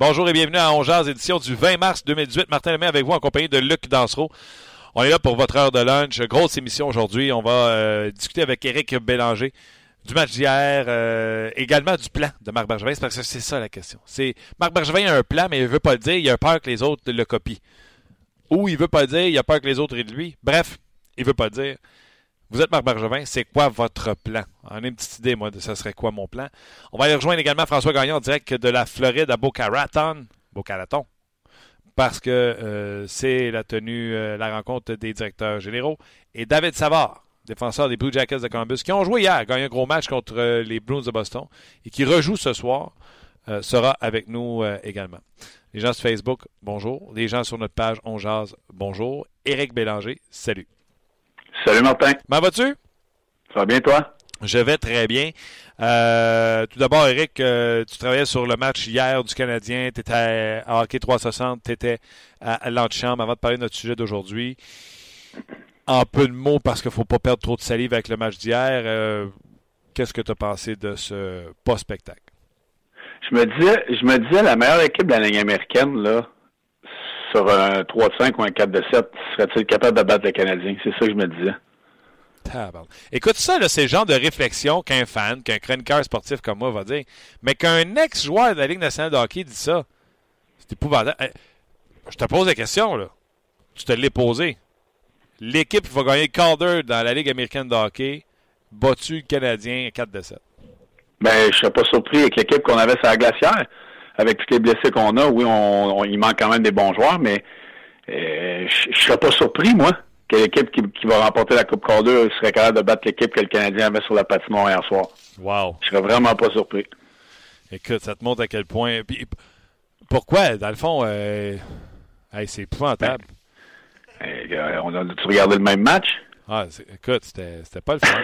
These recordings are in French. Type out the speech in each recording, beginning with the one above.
Bonjour et bienvenue à Ongeaz, édition du 20 mars 2018. Martin Lemay avec vous en compagnie de Luc Dansereau. On est là pour votre heure de lunch. Grosse émission aujourd'hui. On va euh, discuter avec Éric Bélanger du match d'hier, euh, également du plan de Marc Bergevin. Parce que c'est ça la question. C'est Marc Bergevin a un plan, mais il veut pas le dire. Il a peur que les autres le copient. Ou il veut pas le dire, il a peur que les autres aient de lui. Bref, il veut pas le dire. Vous êtes Marc Bergevin, c'est quoi votre plan? On a une petite idée, moi, de ça serait quoi mon plan. On va aller rejoindre également François Gagnon direct de la Floride à Boca Raton. Boca Raton. Parce que euh, c'est la tenue, euh, la rencontre des directeurs généraux. Et David Savard, défenseur des Blue Jackets de Columbus, qui ont joué hier, gagné un gros match contre euh, les Bruins de Boston et qui rejoue ce soir, sera avec nous également. Les gens sur Facebook, bonjour. Les gens sur notre page On Jase, bonjour. Éric Bélanger, salut. Salut Martin. Comment vas-tu? Ça va bien toi? Je vais très bien. Euh, tout d'abord, Eric, euh, tu travaillais sur le match hier du Canadien. Tu étais à Hockey 360, tu étais à, à l'antichambre avant de parler de notre sujet d'aujourd'hui. En peu de mots, parce qu'il ne faut pas perdre trop de salive avec le match d'hier, euh, qu'est-ce que tu as pensé de ce pas-spectacle? Je me disais, je me disais la meilleure équipe de la Ligue américaine, là, sur un 3 de 5 ou un 4 de 7, serait-il capable de battre les Canadiens? C'est ça que je me disais. Écoute, ça, c'est le genre de réflexion qu'un fan, qu'un chroniqueur sportif comme moi va dire. Mais qu'un ex-joueur de la Ligue nationale de hockey dit ça, c'est épouvantable. Je te pose la question, là. Tu te l'es posé. L'équipe qui va gagner Calder dans la Ligue américaine de hockey, battu le Canadien 4 de 7. Ben, je serais pas surpris avec l'équipe qu'on avait sur la glacière. Avec tous les blessés qu'on a, oui, on, on- il manque quand même des bons joueurs, mais euh, je je serais pas surpris, moi, que l'équipe qui, qui va remporter la Coupe Calder serait capable de battre l'équipe que le Canadien avait sur la patinoire hier soir. Wow. Je serais vraiment pas surpris. Écoute, ça te montre à quel point. Puis, pourquoi, dans le fond, euh, hey, c'est épouvantable. Euh, on a, tu regardé le même match? Ah, écoute, c'était pas le fun.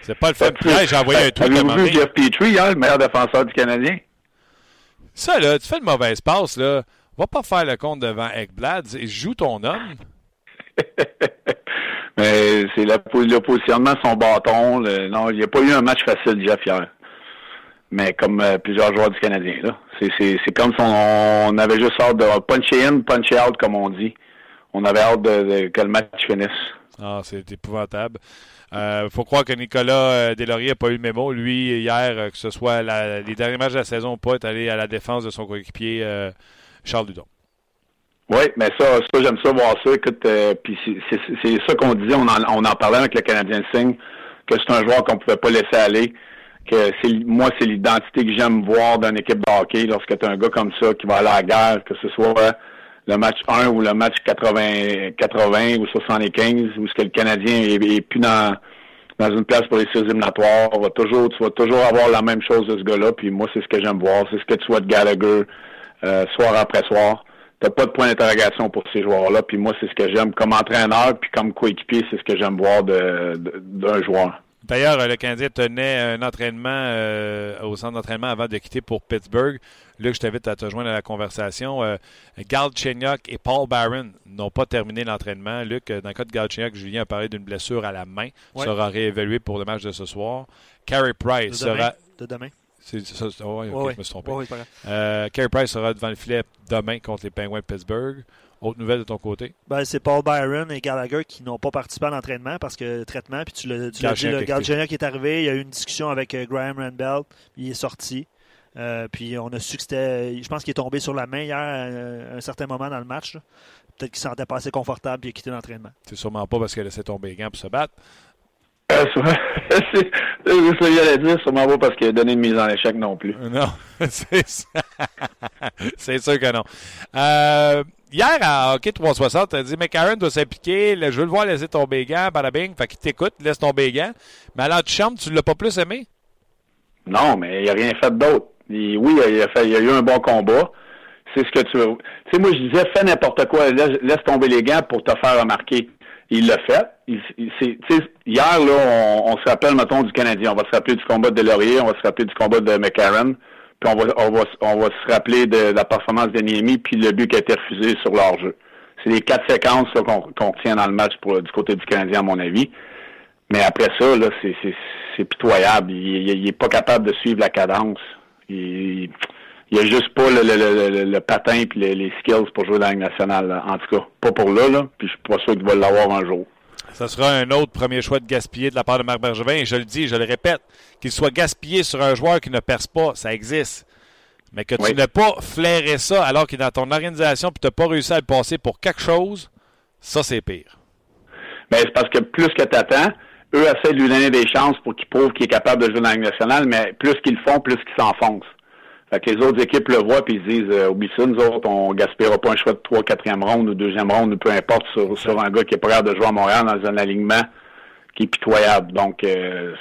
C'était pas le fun. J'ai envoyé un tweet Avez-vous vu. Jeff Petrie hier, le meilleur défenseur du Canadien? Ça, là, tu fais une mauvaise passe, là. Va pas faire le compte devant Ekblad. Joue ton homme. Mais c'est le positionnement de son bâton. le- non, il n'y a pas eu un match facile, Jeff, hier. Mais comme euh, plusieurs joueurs du Canadien, là. C'est, comme si on, on avait juste hâte de puncher in, puncher out, comme on dit. On avait hâte de, de- que le match finisse. Ah, c'est épouvantable. Euh, faut croire que Nicolas euh, Deslauriers n'a pas eu le mémo. Lui, hier, euh, que ce soit la- les derniers matchs de la saison ou pas, est allé à la défense de son coéquipier Charles Dudon. Oui, mais ça, ça j'aime ça voir ça. Écoute, euh, c'est, ça qu'on disait, on en, on en parlait avec le Canadien Signe, que c'est un joueur qu'on pouvait pas laisser aller. Que c'est moi, c'est l'identité que j'aime voir d'une équipe de hockey lorsque tu as un gars comme ça qui va aller à la guerre, que ce soit le match 1 ou le match 80, 80 ou 75, où ce que le Canadien est, plus dans dans une place pour les séries éliminatoires. Toujours, tu vas toujours avoir la même chose de ce gars-là. Puis moi, c'est ce que j'aime voir. C'est ce que tu vois de Gallagher euh, soir après soir. T'as pas de point d'interrogation pour ces joueurs-là. Puis moi, c'est ce que j'aime comme entraîneur, puis comme coéquipier, c'est ce que j'aime voir d'un joueur. D'ailleurs, le Canadien tenait un entraînement euh, au centre d'entraînement avant de quitter pour Pittsburgh. Luc, je t'invite à te joindre à la conversation. Euh, Galchenyuk et Paul Barron n'ont pas terminé l'entraînement. Luc, euh, dans le cas de Galchenyuk, Julien a parlé d'une blessure à la main. Ouais. Sera réévalué pour le match de ce soir. Carey Price De demain? sera... De demain? C'est, ça, oh, Ouais, ouais. je me suis trompé. Euh, Carey Price sera devant le filet demain contre les Penguins de Pittsburgh. Autre nouvelle de ton côté? Ben, c'est Paul Byron et Gallagher qui n'ont pas participé à l'entraînement parce que traitement, puis tu l'as dit, le Galchenyuk est arrivé, il y a eu une discussion avec euh, Graham Randbell, il est sorti. Euh, puis on a su que c'était. Je pense qu'il est tombé sur la main hier à un certain moment dans le match. là. Peut-être qu'il ne se sentait pas assez confortable et il a quitté l'entraînement. C'est sûrement pas parce qu'elle laissait tomber les gants pour se battre. Euh, c'est c'est ça que j'allais dire, sûrement pas parce qu'il a donné une mise en échec non plus. Non, c'est ça. c'est sûr que non. Euh, hier, à Hockey 360, tu as dit McCarron doit s'impliquer, je veux le voir laisser tomber les gants, bing, fait qu'il t'écoute, laisse tomber les gants. Mais à l'antichambre, tu l'as pas plus aimé? Non, mais il a rien fait d'autre. Oui, il a, fait, il a eu un bon combat. C'est ce que tu veux. Tu sais, moi, je disais, fais n'importe quoi, laisse, tomber les gants pour te faire remarquer. Il l'a fait. Il, hier, là, on, se rappelle, mettons, du Canadien. On va se rappeler du combat de Laurier, on va se rappeler du combat de McCarron, puis on va, on va, on va se rappeler de, la performance de Niemi, puis le but qui a été refusé sur leur jeu. C'est les quatre séquences qu'on retient dans le match pour, du côté du Canadien, à mon avis. Mais après ça, là, c'est pitoyable. Il, il, est pas capable de suivre la cadence. Il, il a juste pas le, le, le, patin et les, les, skills pour jouer dans la Ligue nationale. En tout cas, pas pour là, là. Puis je suis pas sûr qu'il va l'avoir un jour. Ça sera un autre premier choix de gaspiller de la part de Marc Bergevin. Et je le dis, je le répète, qu'il soit gaspillé sur un joueur qui ne perce pas, ça existe. Mais que tu n'aies pas flairé ça alors qu'il est dans ton organisation et tu n'as pas réussi à le passer pour quelque chose, ça, c'est pire. Ben, c'est parce que plus que tu attends, eux essaient de lui donner des chances pour qu'il prouve qu'il est capable de jouer dans la Ligue nationale, mais plus qu'ils le font, plus qu'ils s'enfoncent. Fait que les autres équipes le voient puis ils disent euh, oublie ça, nous autres, on gaspillera pas un choix de 3 4e ronde ou deuxième ronde ou peu importe sur, sur un gars qui est pas capable de jouer à Montréal dans un alignement qui est pitoyable. Donc euh,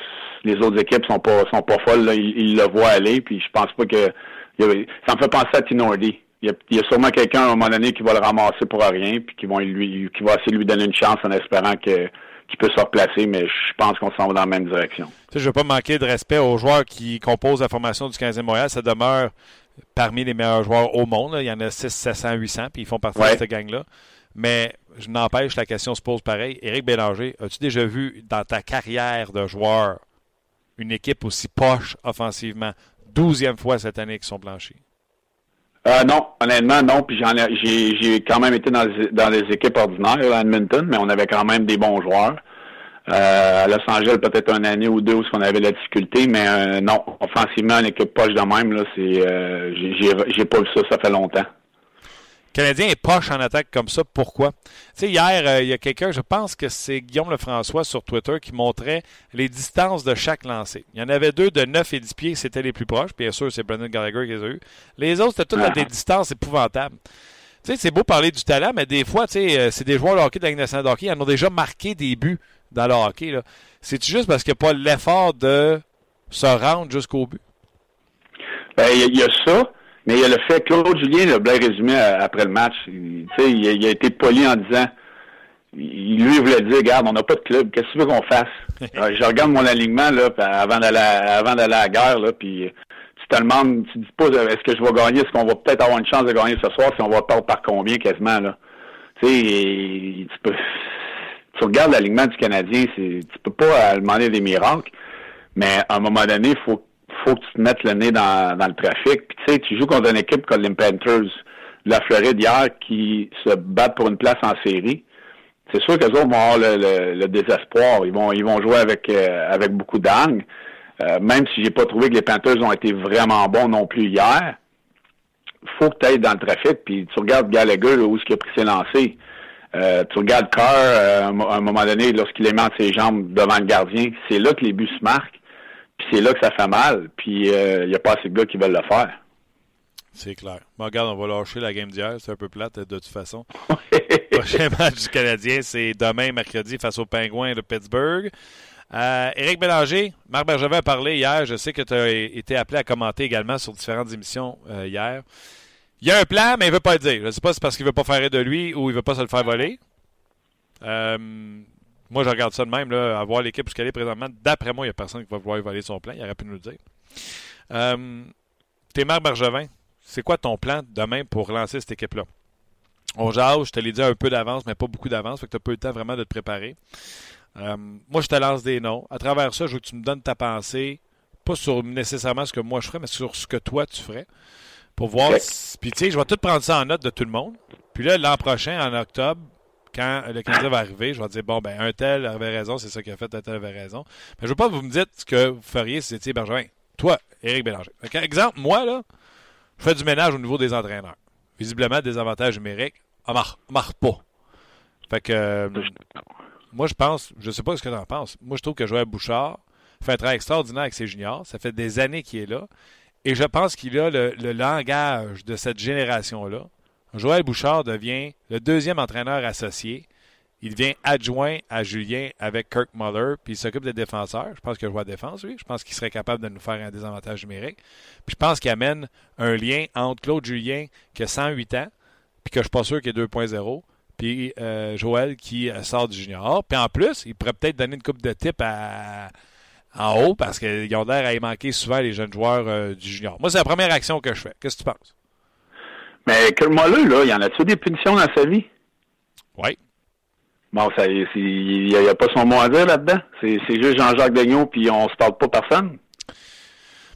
les autres équipes sont pas sont pas folles, là. Ils, le voient aller, puis je pense pas que ça me fait penser à Tinordi. Il y, a, il y a sûrement quelqu'un à un moment donné qui va le ramasser pour rien, puis qui vont lui qui va essayer de lui donner une chance en espérant que qui peut se replacer, mais je pense qu'on s'en va dans la même direction. je ne veux pas manquer de respect aux joueurs qui composent la formation du 15e Montréal. Ça demeure parmi les meilleurs joueurs au monde. Il y en a 6, 700, 800, puis ils font partie de cette gang-là. Mais je n'empêche, la question se pose pareil. Éric Bélanger, as-tu déjà vu dans ta carrière de joueur une équipe aussi poche offensivement? Douzième fois cette année qu'ils sont blanchis. Euh, non, honnêtement, non. Puis j'en j'ai, j'ai quand même été dans les, dans les équipes ordinaires à Edmonton, mais on avait quand même des bons joueurs. Euh, à Los Angeles, peut-être une année ou deux où on avait la difficulté, mais euh, non, offensivement, une équipe poche de même, là, c'est euh, j'ai, j'ai pas vu ça, ça fait longtemps. Canadien est poche en attaque comme ça. Pourquoi? Tu sais, hier, euh, il y a quelqu'un, je pense que c'est Guillaume Lefrançois sur Twitter qui montrait les distances de chaque lancé. Il y en avait deux de 9 et 10 pieds, c'était les plus proches. Bien sûr, c'est Brendan Gallagher qui les a eu. Les autres, c'était toutes à des distances épouvantables. Tu sais, c'est beau parler du talent, mais des fois, tu sais, euh, c'est des joueurs de hockey de la Ligue de hockey, ils en ont déjà marqué des buts dans le hockey. C'est juste parce qu'il n'y a pas l'effort de se rendre jusqu'au but? Ben, il y, a ça. Mais il y a le fait, Claude Julien l'a bien résumé après le match. Il, il, a, il a été poli en disant, il, lui, il voulait dire, regarde, on n'a pas de club, qu'est-ce que tu veux qu'on fasse? je regarde mon alignement là, avant d'aller avant d'aller à la guerre, là, puis tu te demandes, tu dis pas est-ce que je vais gagner, est-ce qu'on va peut-être avoir une chance de gagner ce soir, si on va perdre par combien quasiment là? Tu sais, tu peux tu regardes l'alignement du Canadien, c'est tu peux pas demander des miracles, mais à un moment donné, il faut faut que tu te mettes le nez dans, le trafic. Puis tu sais, tu joues contre une équipe comme les Panthers de la Floride hier qui se battent pour une place en série. C'est sûr qu'eux autres vont avoir le, désespoir. Ils vont ils vont jouer avec euh, avec beaucoup d'angle. Euh, même si j'ai pas trouvé que les Panthers ont été vraiment bons non plus hier, faut que tu ailles dans le trafic, puis tu regardes Gallagher où est-ce qu'il a pris ses lancers. Euh, tu regardes Carr, à un moment donné, lorsqu'il entre ses jambes devant le gardien, c'est là que les buts se marquent. Puis c'est là que ça fait mal. Puis il euh, n'y a pas assez de gars qui veulent le faire. C'est clair. Bon, regarde, on va lâcher la game d'hier. C'est un peu plate de toute façon. Prochain match du Canadien, c'est demain, mercredi, face aux Pingouins de Pittsburgh. Euh, Éric Bélanger, Marc Bergevin a parlé hier. Je sais que tu as été appelé à commenter également sur différentes émissions euh, hier. Il y a un plan, mais il ne veut pas le dire. Je ne sais pas si c'est parce qu'il ne veut pas faire de lui ou il ne veut pas se le faire voler. Euh, moi, je regarde ça de même, là, à voir l'équipe jusqu'à est présentement. D'après moi, il n'y a personne qui va vouloir voler son plan. Il aurait pu nous le dire. Euh, Bergevin, c'est quoi ton plan demain pour lancer cette équipe-là? On jase, je te l'ai dit un peu d'avance, mais pas beaucoup d'avance, fait que tu n'as pas eu le temps vraiment de te préparer. Euh, moi, je te lance des noms. À travers ça, je veux que tu me donnes ta pensée, pas sur nécessairement ce que moi je ferais, mais sur ce que toi tu ferais. Pour voir. Puis, tu sais, je vais tout prendre ça en note de tout le monde. Puis là, l'an prochain, en octobre, quand le Canadien va arriver, je vais dire bon, ben, un tel avait raison, c'est ça qu'il a fait, un tel avait raison. Mais je veux pas que vous me dites ce que vous feriez si c'était Bergevin. Toi, Éric Bélanger. exemple, moi, là, je fais du ménage au niveau des entraîneurs. Visiblement, des avantages numériques, on marche pas. Fait que, moi, je pense, je sais pas ce que tu en penses. Moi, je trouve que Joël Bouchard fait un travail extraordinaire avec ses juniors. Ça fait des années qu'il est là. Et je pense qu'il a le langage de cette génération-là Joël Bouchard devient le deuxième entraîneur associé. Il devient adjoint à Julien avec Kirk Muller, puis il s'occupe des défenseurs. Je pense qu'il joue à défense, oui. Je pense qu'il serait capable de nous faire un désavantage numérique. Puis je pense qu'il amène un lien entre Claude Julien, qui a 108 ans, puis que je suis pas sûr qu'il est 2.0, puis euh, Joël qui euh, sort du junior. Puis en plus, il pourrait peut-être donner une coupe de type à, en haut parce qu'ils ont l'air à manquer souvent les jeunes joueurs euh, du junior. Moi, c'est la première action que je fais. Qu'est-ce que tu penses? Mais Kirk Muller, là, il y en a-tu des punitions dans sa vie? Oui. Bon, ça, il n'y a, a, pas son mot à dire là-dedans. C'est juste Jean-Jacques Degnaud, puis on se parle pas personne.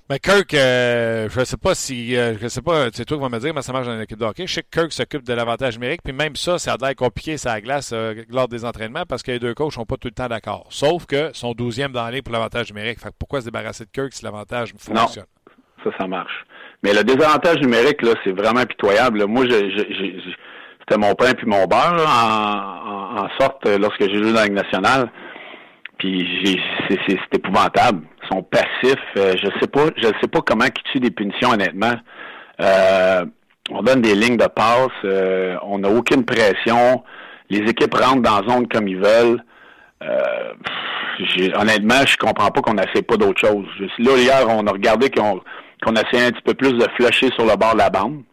Mais Kirk, euh, je sais pas si, euh, je sais pas, c'est toi qui vas me dire, mais ça marche dans l'équipe de hockey. Je sais que Kirk s'occupe de l'avantage numérique, puis même ça, ça a l'air compliqué la glace euh, lors des entraînements parce que les deux coachs sont pas tout le temps d'accord. Sauf que son douzième dans l'année pour l'avantage numérique. Fait que pourquoi se débarrasser de Kirk si l'avantage fonctionne? Non, ça, ça marche. Mais le désavantage numérique, là, c'est vraiment pitoyable. Moi, c'était mon pain puis mon beurre en, en, en, sorte lorsque j'ai joué dans la Ligue nationale. Puis c'est épouvantable. Ils sont passifs. Euh, je sais pas, je sais pas comment ils tuent des punitions, honnêtement. Euh, on donne des lignes de passe, euh, on n'a aucune pression. Les équipes rentrent dans la zone comme ils veulent. honnêtement, je comprends pas qu'on n'essaie pas d'autre chose. Là, hier, on a regardé qu'on qu'on essayait un petit peu plus de flusher sur le bord de la bande.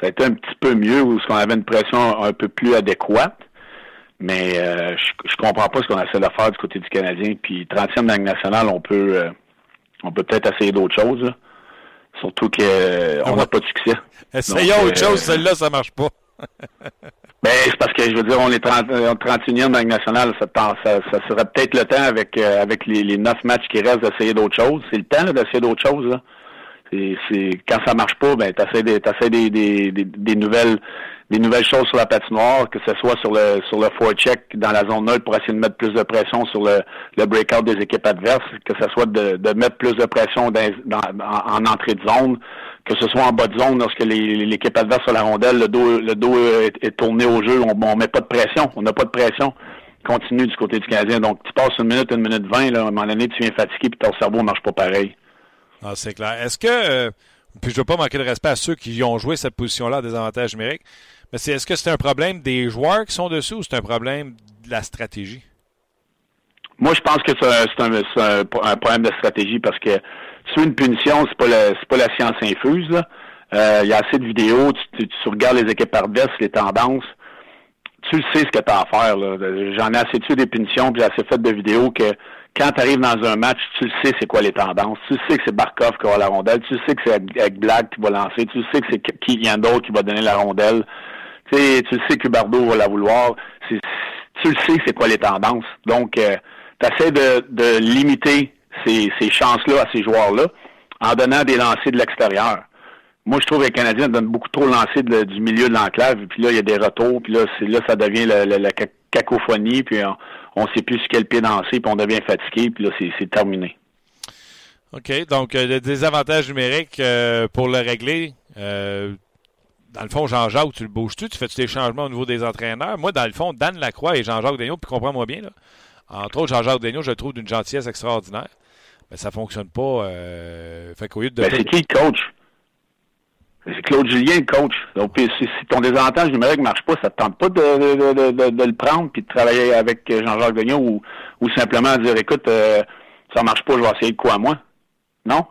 Ça a été un petit peu mieux, où qu'on avait une pression un peu plus adéquate. Mais euh, je, je comprends pas ce qu'on essaie de faire du côté du Canadien. Puis 30e Ligue nationale, on peut euh, on peut peut-être essayer d'autres choses. Là. Surtout qu'on euh, n'a pas de succès. Essayons autre chose, celle-là, ça marche pas. Ben, c'est parce que je veux dire, on est 30, 31e Ligue nationale, ça, ça, ça serait peut-être le temps avec avec les, 9 matchs qui restent d'essayer d'autres choses. C'est le temps d'essayer d'autres choses. Là. C'est, quand ça marche pas, ben t'essaies des, des, des, des, des nouvelles des nouvelles choses sur la patinoire, que ce soit sur le sur le forecheck dans la zone neutre pour essayer de mettre plus de pression sur le, le breakout des équipes adverses, que ce soit de, de mettre plus de pression dans, en, entrée de zone, que ce soit en bas de zone lorsque l'équipe adverse sur la rondelle, le dos le dos est, tourné au jeu, on, on met pas de pression, on n'a pas de pression continue du côté du Canadien. Donc tu passes une minute, une minute vingt, à un moment donné, tu viens fatigué puis ton cerveau marche pas pareil. Ah, c'est clair. Est-ce que euh, puis je veux pas manquer de respect à ceux qui ont joué cette position-là des avantages numériques. Mais c'est, est-ce que c'est un problème des joueurs qui sont dessus ou c'est un problème de la stratégie? Moi, je pense que c'est un, problème de stratégie parce que sur une punition, c'est pas c'est pas la science infuse. Euh, il y a assez de vidéos, tu, regardes les équipes adverses, les tendances, tu sais ce que tu as à faire. J'en ai assez tué des punitions, puis j'ai assez fait de vidéos que quand tu arrives dans un match, tu le sais c'est quoi les tendances. Tu sais que c'est Barkov qui va la rondelle, tu sais que c'est Black qui va lancer, tu sais que c'est qui d'autre qui va donner la rondelle. Tu sais, tu sais que Bardo va la vouloir. Tu le sais, c'est quoi les tendances. Donc, euh, tu essaies de, de limiter ces, ces chances-là à ces joueurs-là en donnant des lancers de l'extérieur. Moi, je trouve que les Canadiens donnent beaucoup trop de lancers du milieu de l'enclave. Puis là, il y a des retours. Puis là, là, ça devient la, cacophonie. Puis ne sait plus sur quel pied danser. Puis on devient fatigué. Puis là, c'est terminé. OK. Donc, euh, le désavantage numérique, euh, pour le régler, euh, dans le fond, Jean-Jacques, tu le bouges-tu? Tu fais-tu des changements au niveau des entraîneurs? Moi, dans le fond, Dan Lacroix et Jean-Jacques Daigneault, puis comprends-moi bien, là, entre autres, Jean-Jacques Daigneault, je le trouve d'une gentillesse extraordinaire. Mais ça fonctionne pas. Fait qu'au lieu de. Ben, c'est qui le coach? C'est Claude Julien, coach. Donc, si, ton désavantage numérique ne marche pas, ça ne te tente pas de, de, de, le prendre puis de travailler avec Jean-Jacques Daigneault ou, ou simplement dire écoute, euh, ça marche pas, je vais essayer de quoi moi? Non?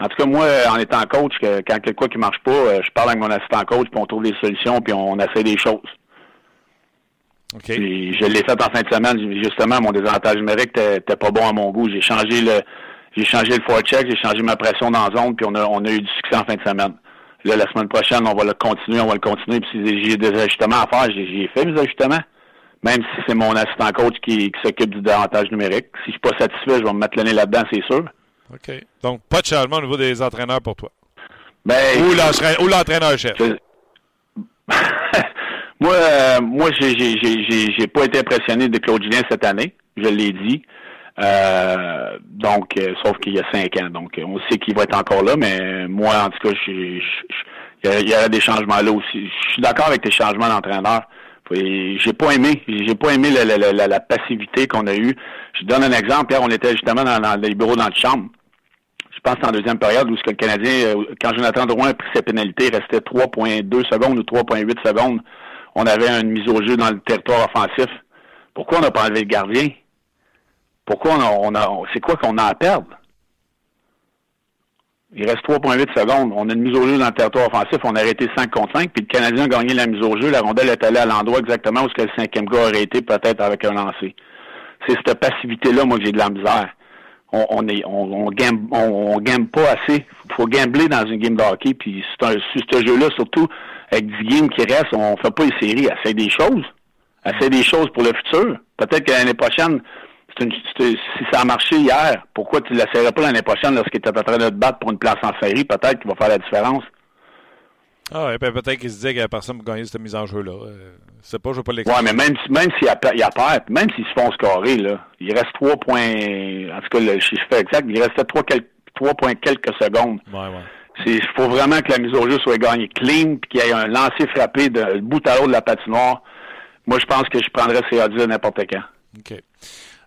En tout cas, moi, en étant coach, quand quelque chose qui marche pas, euh, je parle avec mon assistant coach, puis on trouve des solutions, puis on essaie des choses. OK. je l'ai fait en fin de semaine. Justement, mon désavantage numérique n'était pas bon à mon goût. J'ai changé le j'ai changé le forecheck, j'ai changé ma pression dans la zone, puis on a, on a eu du succès en fin de semaine. Là, la semaine prochaine, on va le continuer, on va le continuer. Puis si j'ai des ajustements à faire, j'ai fait mes ajustements. Même si c'est mon assistant coach qui, qui s'occupe du désavantage numérique. Si je suis pas satisfait, je vais me mettre le nez là-dedans, c'est sûr. OK. Donc, pas de changement au niveau des entraîneurs pour toi? Ben, ou l'entraîneur-chef. moi, euh, moi, j'ai pas été impressionné de Claude Julien cette année. Je l'ai dit. Euh, donc, euh, sauf qu'il y a cinq ans. Donc, on sait qu'il va être encore là, mais moi, en tout cas, il y, a des changements là aussi. Je suis d'accord avec tes changements d'entraîneur. J'ai pas aimé, j'ai pas aimé la, la, la, passivité qu'on a eue. Je donne un exemple. Hier, on était justement dans, les bureaux dans la chambre je pense en deuxième période où ce que le Canadien, euh, quand Jonathan Drouin a pris ses pénalités, il restait 3.2 secondes ou 3.8 secondes. On avait une mise au jeu dans le territoire offensif. Pourquoi on n'a pas enlevé le gardien? Pourquoi on a, c'est quoi qu'on a à perdre? Il reste 3,8 secondes. On a une mise au jeu dans le territoire offensif. On a arrêté 5 contre 5. Puis le Canadien a gagné la mise au jeu. La rondelle est allée à l'endroit exactement où ce que le cinquième gars aurait été, peut-être avec un lancer. C'est cette passivité-là, moi, que j'ai de la misère. On, on est, game, on, game pas assez. Faut gambler dans une game de hockey. Puis c'est sur ce jeu-là, surtout avec 10 games qui restent, on fait pas les séries. Essaye des choses. Essaye des choses pour le futur. Peut-être que l'année prochaine, si ça a marché hier, pourquoi tu ne l'essayerais pas l'année prochaine lorsqu'il était en train de te battre pour une place en série? Peut-être qu'il va faire la différence. Ah ouais, ben, peut-être qu'il se disait qu'il n'y avait personne pour gagner cette mise en jeu-là. Euh, c'est pas, je veux pas l'expliquer. Ouais, mais même, même s'il y a, il a perte, même s'ils se font scorer, là, il reste 3 points, en tout cas, le chiffre exact, il restait 3, points quelques secondes. Ouais, ouais. Il faut vraiment que la mise au jeu soit gagnée clean, puis qu'il y ait un lancer frappé de bout à l'autre de la patinoire. Moi, je pense que je prendrais ces odds n'importe quand. OK.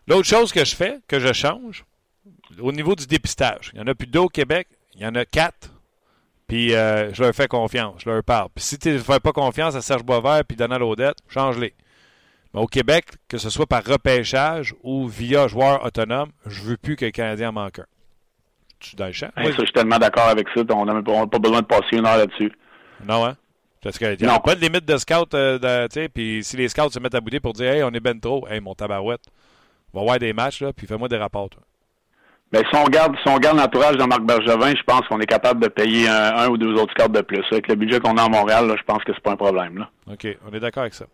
L'autre chose que je fais, que je change, au niveau du dépistage, il y en a plus deux au Québec, il y en a quatre. Puis euh, je leur fais confiance, je leur parle. Puis si tu ne fais pas confiance à Serge Boisvert puis Donald Odette, change-les. Mais au Québec, que ce soit par repêchage ou via joueur autonome, je veux plus que le Canadien en manque un. Tu suis dans le champ? ça, je suis tellement d'accord avec ça. On n'a pas besoin de passer une heure là-dessus. Non, hein? Parce qu'il n'y a pas de limite de scout. Euh, puis si les scouts se mettent à bouder pour dire Hey, on est ben trop, hey, mon tabarouette, va voir des matchs, là, puis fais-moi des rapports. Toi. Mais ben, si on regarde, si on l'entourage de Marc Bergevin, je pense qu'on est capable de payer un, ou deux autres cartes de plus. Avec le budget qu'on a à Montréal, là, je pense que c'est pas un problème. Là. OK, on est d'accord avec ça.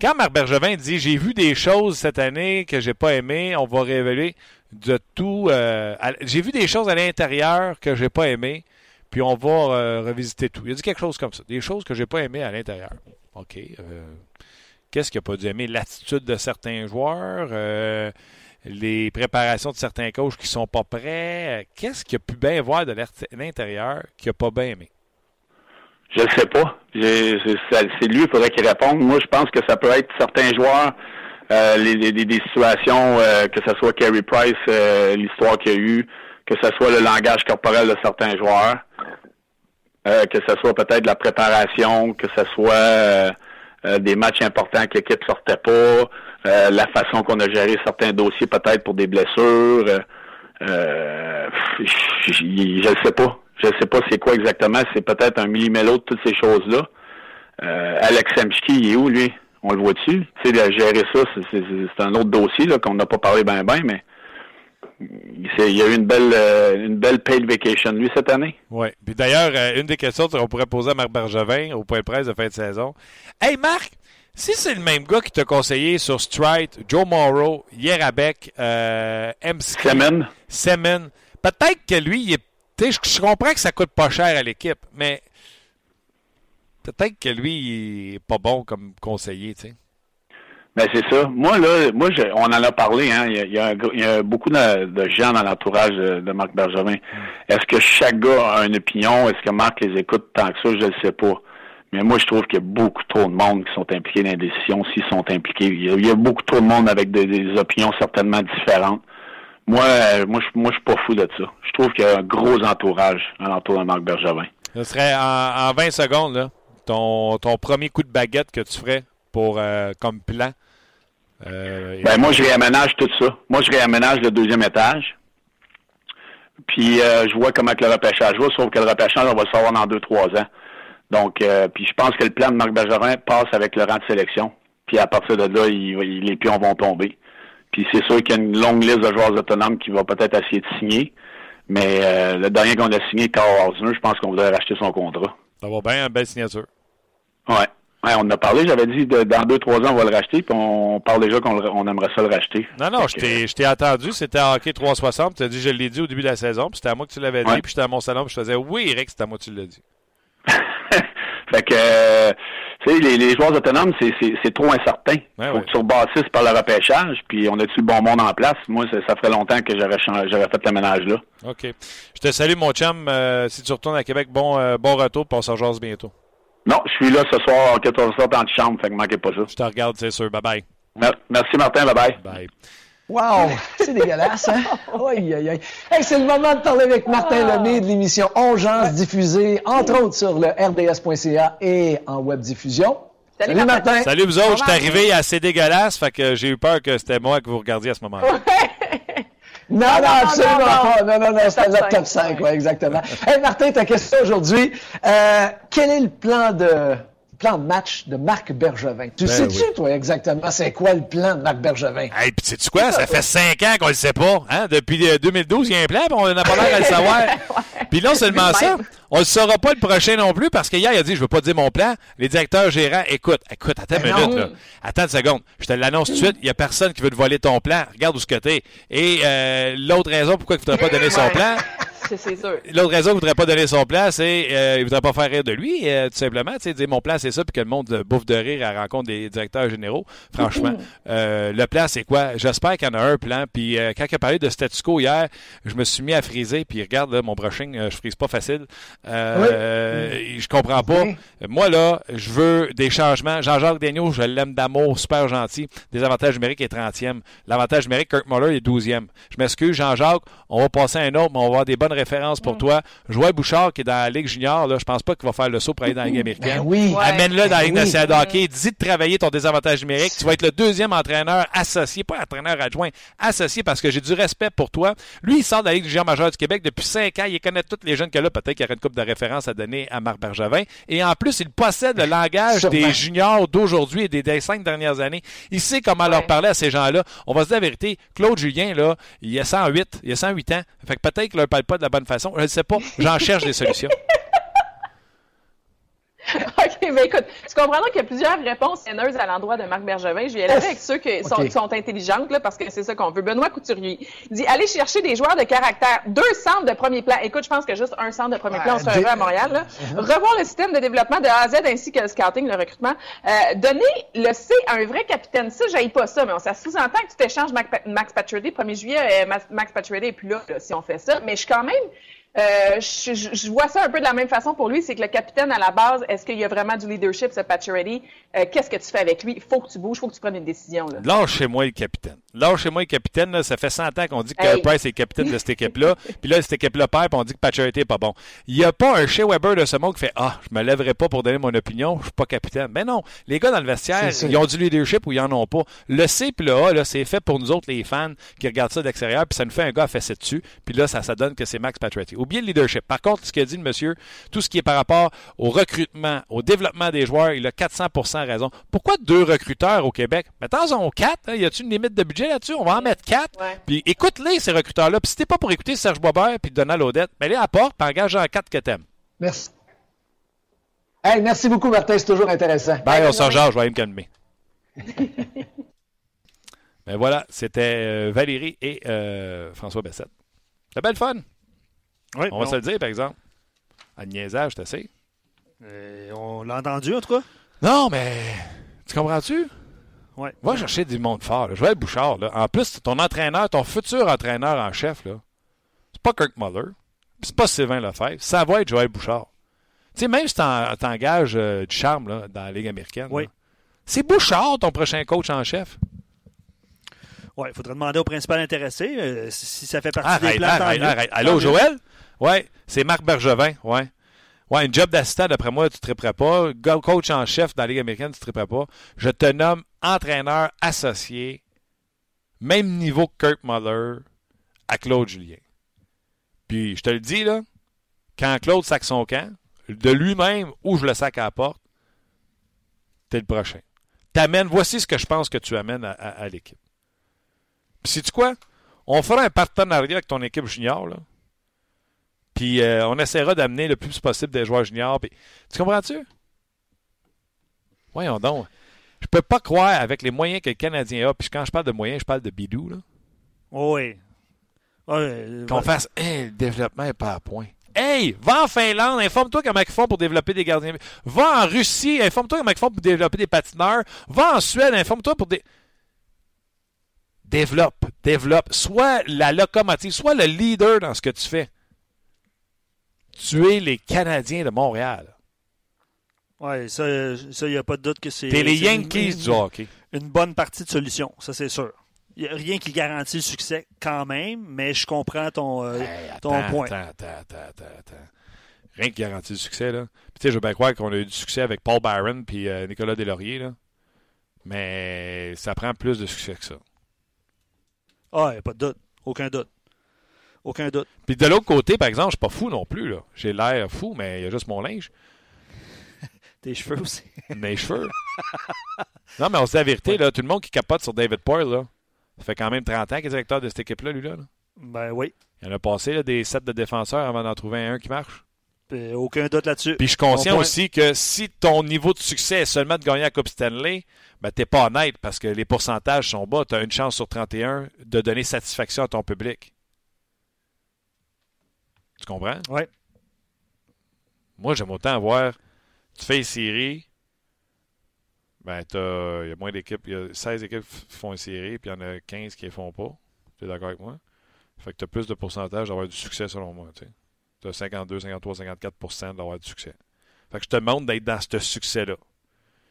Quand Marc Bergevin dit J'ai vu des choses cette année que j'ai pas aimées, on va révéler de tout. Euh, j'ai vu des choses à l'intérieur que j'ai pas aimées, puis on va euh, revisiter tout. Il a dit quelque chose comme ça. Des choses que j'ai pas aimées à l'intérieur. OK. Euh, Qu'est-ce qu'il n'a pas dû aimer? L'attitude de certains joueurs, euh, les préparations de certains coachs qui sont pas prêts. Qu'est-ce qu'il a pu bien voir de l'intérieur qu'il n'a pas bien aimé? Je ne sais pas. C'est lui, il faudrait qu'il réponde. Moi, je pense que ça peut être certains joueurs, euh, des situations, euh, que ce soit Kerry Price, l'histoire qu'il y a eu, que ce soit le langage corporel de certains joueurs, que ce soit peut-être la préparation, que ce soit euh, des matchs importants que l'équipe sortait pas, euh, la façon qu'on a géré certains dossiers peut-être pour des blessures. Euh, je ne sais pas. Je sais pas c'est quoi exactement. C'est peut-être un millimètre de toutes ces choses-là. Alex Semchki, il est où, lui? On le voit-tu? Tu sais, gérer ça, c'est un autre dossier qu'on n'a pas parlé bien bien, mais il y a eu une belle, euh, une belle paid vacation, lui, cette année. Oui. Puis d'ailleurs, euh, une des questions qu'on pourrait poser à Marc Bergevin au point de presse de fin de saison. Hey, Marc, si c'est le même gars qui t'a conseillé sur Strite, Joe Morrow, Yerabek, euh, Semen. Semen, peut-être que lui, il est. Je comprends que ça coûte pas cher à l'équipe, mais peut-être que lui, il est pas bon comme conseiller, tu sais. Ben c'est ça. Moi là, moi on en a parlé. Hein. Il, y a, beaucoup de, gens dans l'entourage de, Marc Bergevin. Est-ce que chaque gars a une opinion? Est-ce que Marc les écoute tant que ça? Je ne sais pas. Mais moi, je trouve qu'il y a beaucoup trop de monde qui sont impliqués dans les décisions, s'ils sont impliqués. Il y, a, beaucoup trop de monde avec des, opinions certainement différentes. Moi, moi, je, moi, je suis pas fou de ça. Je trouve qu'il y a un gros entourage à l'entour de Marc Bergevin. Ce serait en, 20 secondes, là, ton, ton premier coup de baguette que tu ferais pour euh, comme plan euh, ben, moi, je réaménage tout ça. Moi, je réaménage le deuxième étage. Puis, euh, je vois comment que le repêchage va, sauf que le repêchage, on va le savoir dans deux, trois ans. Donc, euh, puis je pense que le plan de Marc Bergerin passe avec le rang de sélection. Puis à partir de là, les pions vont tomber. Puis c'est sûr qu'il y a une longue liste de joueurs autonomes qui va peut-être essayer de signer. Mais le dernier qu'on a signé, Carl Hausner, je pense qu'on voudrait racheter son contrat. Ça va bien, une belle signature. Ouais on en a parlé, j'avais dit dans deux, trois ans, on va le racheter, puis on parle déjà qu'on aimerait ça le racheter. Non, non, je t'ai attendu, c'était à Hockey 360, tu as dit, je l'ai dit au début de la saison, puis c'était à moi que tu l'avais dit, puis j'étais à mon salon, puis je faisais, oui, Eric, c'était à moi que tu l'as dit. fait que, euh, tu sais, les, joueurs autonomes, c'est trop incertain. Il faut que tu rebâtisses par le repêchage, puis on a-tu le bon monde en place? Moi, ça, ferait longtemps que j'aurais fait le ménage là. OK. Je te salue, mon chum. Euh, si tu retournes à Québec, bon, euh, bon retour, puis on se rejoint bientôt. Non, je suis là ce soir à 14h dans la chambre, fait que manquez pas ça. Je te regarde, c'est sûr. Bye bye. Merci Martin, bye bye. Bye. Wow, c'est dégueulasse, hein? Aïe, aïe, aïe. Hey, c'est le moment de parler avec Martin. Lemay de l'émission Ongeance diffusée, entre autres sur le rds.ca et en web diffusion. Salut, Salut, Martin. Martin. Salut vous autres, je suis arrivé assez dégueulasse, fait que j'ai eu peur que c'était moi que vous regardiez à ce moment-là. non, non, absolument pas. Non, non, non, c'était Top notre top 5, ouais. ouais, exactement. Hey, Martin, ta question aujourd'hui. Euh, quel est le plan de, plan de match de Marc Bergevin? Tu Ben sais-tu, oui. toi, exactement, c'est quoi le plan de Marc Bergevin? Hey, puis sais-tu quoi? Ça fait cinq ans qu'on le sait pas. Hein? Depuis euh, 2012, il y a un plan, puis on n'a pas l'air à le savoir. Puis non seulement ça, on ne saura pas le prochain non plus, parce qu'hier, il a dit, je veux pas dire mon plan. Les directeurs gérants, écoute, écoute, attends une Ben minute, là. Attends une seconde. Je te l'annonce tout de suite, il y a personne qui veut te voler ton plan. Regarde où ce que t'es. Et euh, l'autre raison pourquoi il ne voudrait pas donner son plan, C'est c'est sûr. L'autre raison qu'il ne voudrait pas donner son plan, c'est euh, il voudrait pas faire rire de lui, euh, tout simplement. Tu sais, dire mon plan, c'est ça, puis que le monde bouffe de rire à la rencontre des directeurs généraux. Franchement, euh, le plan, c'est quoi? J'espère qu'il y en a un plan. Puis euh, quand il a parlé de statu quo hier, je me suis mis à friser. Puis regarde, là, mon brushing, euh, je frise pas facile. Euh, euh, je comprends pas. Oui. Moi, là, je veux des changements. Jean-Jacques Daigneault, je l'aime d'amour, super gentil. Des avantages numériques est 30e. L'avantage numérique, Kirk Muller est 12e. Je m'excuse, Jean-Jacques, on va passer à un autre, mais on va avoir des bonnes références pour toi. Joël Bouchard, qui est dans la Ligue junior, là, je pense pas qu'il va faire le saut pour aller dans la Ligue américaine. Ben oui. Ouais. Amène-le dans la Ligue Ben oui. nationale de hockey. Dis de travailler ton désavantage numérique. Tu vas être le deuxième entraîneur associé, pas entraîneur adjoint, associé parce que j'ai du respect pour toi. Lui, il sort de la Ligue junior majeure du Québec depuis cinq ans. Il connaît tous les jeunes que là. Peut-être qu'il y aurait une coupe de référence à donner à Marc Bergevin. Et en plus, il possède le langage Sûrement. des juniors d'aujourd'hui et des, des cinq dernières années. Il sait comment leur parler à ces gens-là. On va se dire la vérité. Claude Julien, là, il a 108, il a 108 ans. Fait que peut-être qu'il leur parle pas de la bonne façon. Je ne sais pas. J'en cherche des solutions. OK, mais écoute, tu comprendras qu'il y a plusieurs réponses haineuses à l'endroit de Marc Bergevin. Je vais y aller avec ceux qui sont, OK. qui sont intelligentes, là, parce que c'est ça qu'on veut. Benoît Couturier dit aller chercher des joueurs de caractère. Deux centres de premier plan. Écoute, je pense que juste un centre de premier plan, on heureux à Montréal. Là. Revoir le système de développement de A à Z ainsi que le scouting, le recrutement. Euh, donner le C à un vrai capitaine. Ça, j'aille pas ça, mais on- ça sous-entend que tu t'échanges Max Pacioretty. 1er juillet, euh, Max- Max Pacioretty est plus là, là, si on fait ça. Mais je suis quand même... Euh, je, vois ça un peu de la même façon pour lui, c'est que le capitaine à la base, est-ce qu'il y a vraiment du leadership, ce Pacioretty? Euh, Qu'est-ce que tu fais avec lui? Il faut que tu bouges, il faut que tu prennes une décision. Là. Lâchez-moi le capitaine. Lâchez-moi le capitaine. là. Ça fait 100 ans qu'on dit que Hey. Price est le capitaine de cette équipe-là. Puis là, cette équipe-là perd, puis on dit que Pacioretty est pas bon. Il n'y a pas un Shea Weber de ce monde qui fait Ah, je me lèverai pas pour donner mon opinion, je suis pas capitaine. Mais non, les gars dans le vestiaire, ils ont du leadership ou ils en ont pas. Le C puis le A, là, c'est fait pour nous autres, les fans, qui regardent ça d'extérieur, puis ça nous fait un gars à fesser dessus. Puis là, ça, ça donne que c'est Max Pacioretty. Oubliez le leadership. Par contre, ce qu'a dit le monsieur, tout ce qui est par rapport au recrutement, au développement des joueurs, il a 400% raison. Pourquoi deux recruteurs au Québec? Mettons-en quatre. Hein? Y a-tu une limite de budget là-dessus? On va en mettre quatre. Ouais. Puis écoute-les, ces recruteurs-là. Puis si t'es pas pour écouter Serge Boisbert puis Donald Odette, ben les apporte, puis engage en quatre que t'aimes. Merci. Hey, merci beaucoup, Martin, c'est toujours intéressant. Bye, on s'en je vais aller me calmer. ben voilà, c'était euh, Valérie et euh, François Bessette. C'était belle fun. Oui, On va se le dire, par exemple. À niaisage, t'as assez. Euh, on l'a entendu, en tout cas. Non, mais tu comprends-tu? Ouais. Va chercher du monde fort. Là. Joël Bouchard, là. en plus, ton entraîneur, ton futur entraîneur en chef, là, c'est pas Kirk Muller, c'est pas Sylvain Lefebvre, ça va être Joël Bouchard. Tu sais, même si t'en- t'engages euh, du charme là, dans la Ligue américaine, Oui. c'est Bouchard ton prochain coach en chef. Oui, il faudrait demander au principal intéressé euh, si ça fait partie des Arrête, plans. tant arrête, arrête. Allô. Joël? Ouais, c'est Marc Bergevin, ouais. Ouais, une job d'assistant, d'après moi, tu ne triperais pas. Coach en chef dans la Ligue américaine, tu ne triperais pas. Je te nomme entraîneur associé, même niveau que Kurt Muller, à Claude Julien. Puis, je te le dis, là, quand Claude sac son camp, de lui-même ou je le sac à la porte, t'es le prochain. T'amènes, voici ce que je pense que tu amènes à l'équipe. Puis, sais-tu quoi? On fera un partenariat avec ton équipe junior, là. Puis euh, on essaiera d'amener le plus possible des joueurs juniors. Puis, tu comprends-tu? Voyons donc. Je peux pas croire avec les moyens que le Canadien a. Puis quand je parle de moyens, je parle de bidou, là. Oui. Qu'on fasse, hey, le développement n'est pas à point. Hey, va en Finlande, informe-toi comment ils font pour développer des gardiens. Va en Russie, informe-toi comment ils font pour développer des patineurs. Va en Suède, informe-toi pour des. Développe, développe. Sois la locomotive, sois le leader dans ce que tu fais. Tu es les Canadiens de Montréal. Ouais, ça, il n'y a pas de doute que c'est T'es les Yankees une, du hockey. une bonne partie de solution, ça c'est sûr. Il n'y a rien qui garantit le succès quand même, mais je comprends ton, euh, Hey, ton point. Attends, attends, attends, attends, attends. Rien qui garantit le succès, là. Puis, tu sais, je veux bien croire qu'on a eu du succès avec Paul Byron puis euh, Nicolas Deslauriers, là. Mais ça prend plus de succès que ça. Ah, il n'y a pas de doute. Aucun doute. Aucun doute. Puis de l'autre côté, par exemple, je suis pas fou non plus, là. J'ai l'air fou, mais il y a juste mon linge. Tes cheveux aussi. Mes cheveux. non, mais on se dit la vérité, là. Tout le monde qui capote sur David Poyle, là. Ça fait quand même 30 ans qu'il est directeur de cette équipe-là, lui, là. Ben oui. Il en a passé, là, des sets de défenseurs avant d'en trouver un qui marche. Puis aucun doute là-dessus. Puis je suis conscient point. aussi que si ton niveau de succès est seulement de gagner la Coupe Stanley, ben t'es pas honnête parce que les pourcentages sont bas. Tu as une chance sur 31 de donner satisfaction à ton public. Tu comprends? Oui. Moi, j'aime autant voir tu fais une série, ben t'as. Il y a moins d'équipes. Il y a 16 équipes qui font une série, puis il y en a 15 qui ne font pas. Tu es d'accord avec moi? Fait que tu as plus de pourcentage d'avoir du succès selon moi. Tu as 52, 53, 54% d'avoir du succès. Fait que je te demande d'être dans ce succès-là.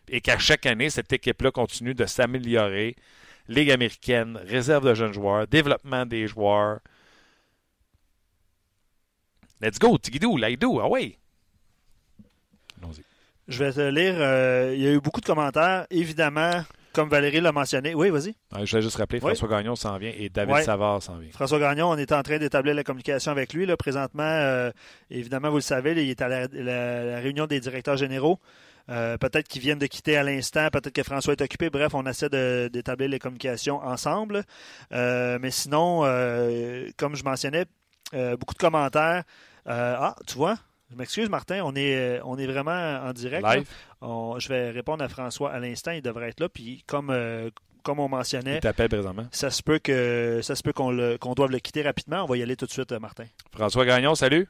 Et qu'à chaque année, cette équipe-là continue de s'améliorer. Ligue américaine, réserve de jeunes joueurs, développement des joueurs. Let's go, Tigidou, Laidou, ah ouais. Allons-y. Je vais te lire. euh, il y a eu beaucoup de commentaires. Évidemment, comme Valérie l'a mentionné. Oui, vas-y. Je vais juste rappeler, Oui. François Gagnon s'en vient et David. Savard s'en vient. François Gagnon, on est en train d'établir la communication avec lui. Là, présentement, euh, évidemment, vous le savez, là, il est à la, la- la réunion des directeurs généraux. Euh, peut-être qu'ils viennent de quitter à l'instant, peut-être que François est occupé. Bref, on essaie de- d'établir les communications ensemble. Euh, mais sinon, comme je mentionnais, euh, beaucoup de commentaires. Euh, ah, tu vois, je m'excuse, Martin, on est, euh, on est vraiment en direct. là. Live, On- je vais répondre à François à l'instant. Il devrait être là. Puis, comme, euh, comme on mentionnait, il présentement. ça se peut que ça se peut qu'on le- qu'on doive le quitter rapidement. On va y aller tout de suite, Martin. François Gagnon, salut.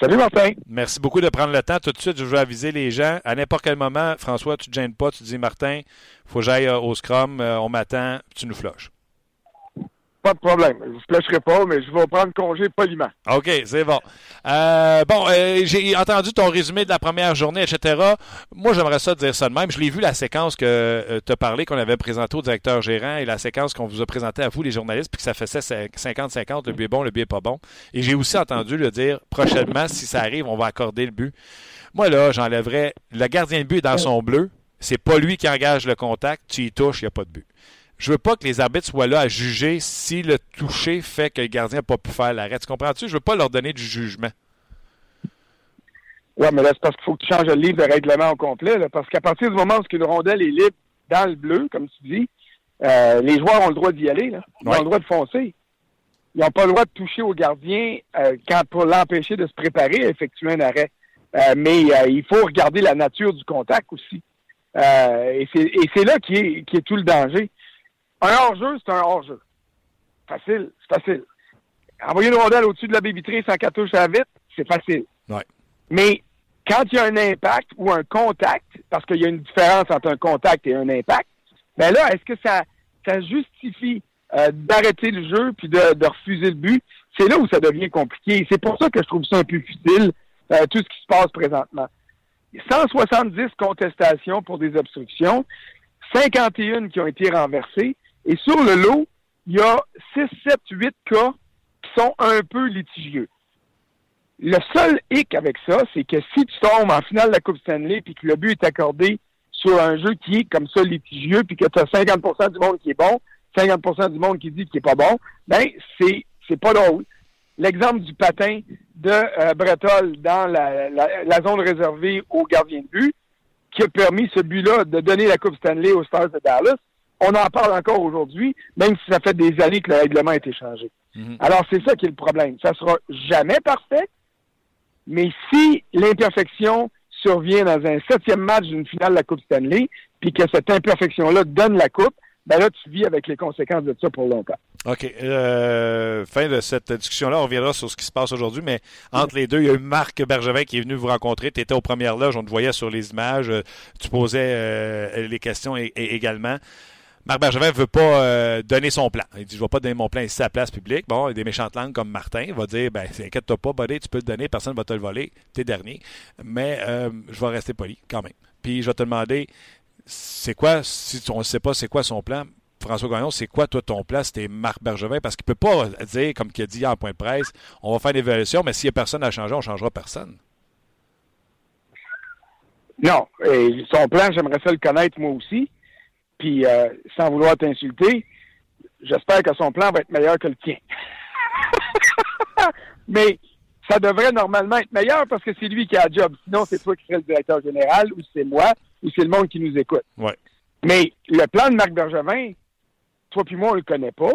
Salut Martin. Merci beaucoup de prendre le temps. Tout de suite, je veux aviser les gens. À n'importe quel moment, François, tu ne te gênes pas. Tu dis, Martin, faut que j'aille au scrum. on m'attend. Tu nous flushes. Pas de problème. Je ne vous flasherai pas, mais je vais prendre congé poliment. OK, c'est bon. Euh, bon, euh, j'ai entendu ton résumé de la première journée, etc. Moi, j'aimerais ça dire ça de même. Je l'ai vu, la séquence que tu as parlé, qu'on avait présentée au directeur gérant et la séquence qu'on vous a présentée à vous, les journalistes, puis que ça faisait 50-50, le but est bon, le but est pas bon. Et j'ai aussi entendu le dire, prochainement, si ça arrive, on va accorder le but. Moi, là, j'enlèverais, le gardien de but est dans son bleu. C'est pas lui qui engage le contact. Tu y touches, il n'y a pas de but. Je veux pas que les arbitres soient là à juger si le toucher fait que le gardien n'a pas pu faire l'arrêt. Tu comprends-tu? Je veux pas leur donner du jugement. Ouais, mais là, c'est parce qu'il faut que tu changes le livre de règlement au complet, là, parce qu'à partir du moment où une rondelle est libre dans le bleu, comme tu dis, euh, les joueurs ont le droit d'y aller, là. Ils Ouais. ont le droit de foncer. Ils n'ont pas le droit de toucher au gardien euh, quand pour l'empêcher de se préparer à effectuer un arrêt. Euh, mais euh, il faut regarder la nature du contact aussi. Et c'est là qui est, qui est tout le danger. Un hors-jeu, c'est un hors-jeu. Facile, c'est facile. Envoyer une rondelle au-dessus de la baie vitrée sans qu'elle touche à la vitre, c'est facile. Ouais. Mais quand il y a un impact ou un contact, parce qu'il y a une différence entre un contact et un impact, ben là, est-ce que ça, ça justifie euh, d'arrêter le jeu puis de, de refuser le but? C'est là où ça devient compliqué. C'est pour ça que je trouve ça un peu futile, euh, tout ce qui se passe présentement. 170 contestations pour des obstructions, 51 qui ont été renversées, et sur le lot, il y a 6, 7, 8 cas qui sont un peu litigieux. Le seul hic avec ça, c'est que si tu tombes en finale de la Coupe Stanley puis que le but est accordé sur un jeu qui est comme ça litigieux puis que tu as 50% du monde qui est bon, 50% du monde qui dit qu'il est pas bon, ben c'est c'est pas drôle. L'exemple du patin de euh, Bretol dans la, la, la zone réservée aux gardiens de but qui a permis ce but-là de donner la Coupe Stanley aux Stars de Dallas, on en parle encore aujourd'hui, même si ça fait des années que le règlement a été changé. Mhm. Alors, c'est ça qui est le problème. Ça sera jamais parfait, mais si l'imperfection survient dans un septième match d'une finale de la Coupe Stanley, puis que cette imperfection-là donne la Coupe, ben là, tu vis avec les conséquences de ça pour longtemps. OK. Euh, fin de cette discussion-là. On reviendra sur ce qui se passe aujourd'hui, mais entre les deux, il y a eu Marc Bergevin qui est venu vous rencontrer. Tu étais aux premières loges, on te voyait sur les images. euh, Tu posais euh, les questions et- et également. Marc Bergevin ne veut pas euh, donner son plan. Il dit Je ne vais pas donner mon plan ici à la place publique. Bon, il y a des méchantes langues comme Martin va dire ben, Inquiète-toi pas, buddy, tu peux le donner, personne ne va te le voler, t'es dernier. Mais euh, je vais rester poli quand même. Puis je vais te demander c'est quoi, si on ne sait pas c'est quoi son plan, François Gagnon, c'est quoi, toi, ton plan, c'était Marc Bergevin? Parce qu'il ne peut pas dire, comme il a dit en point de presse, on va faire une évaluation, mais s'il n'y a personne à changer, on ne changera personne. Non. Son plan, j'aimerais ça le connaître moi aussi. Puis, euh, sans vouloir t'insulter, j'espère que son plan va être meilleur que le tien. mais ça devrait normalement être meilleur parce que c'est lui qui a le job. Sinon, c'est toi qui serais le directeur général, ou c'est moi, ou c'est le monde qui nous écoute. Ouais. Mais le plan de Marc Bergevin, toi puis moi, on le connaît pas.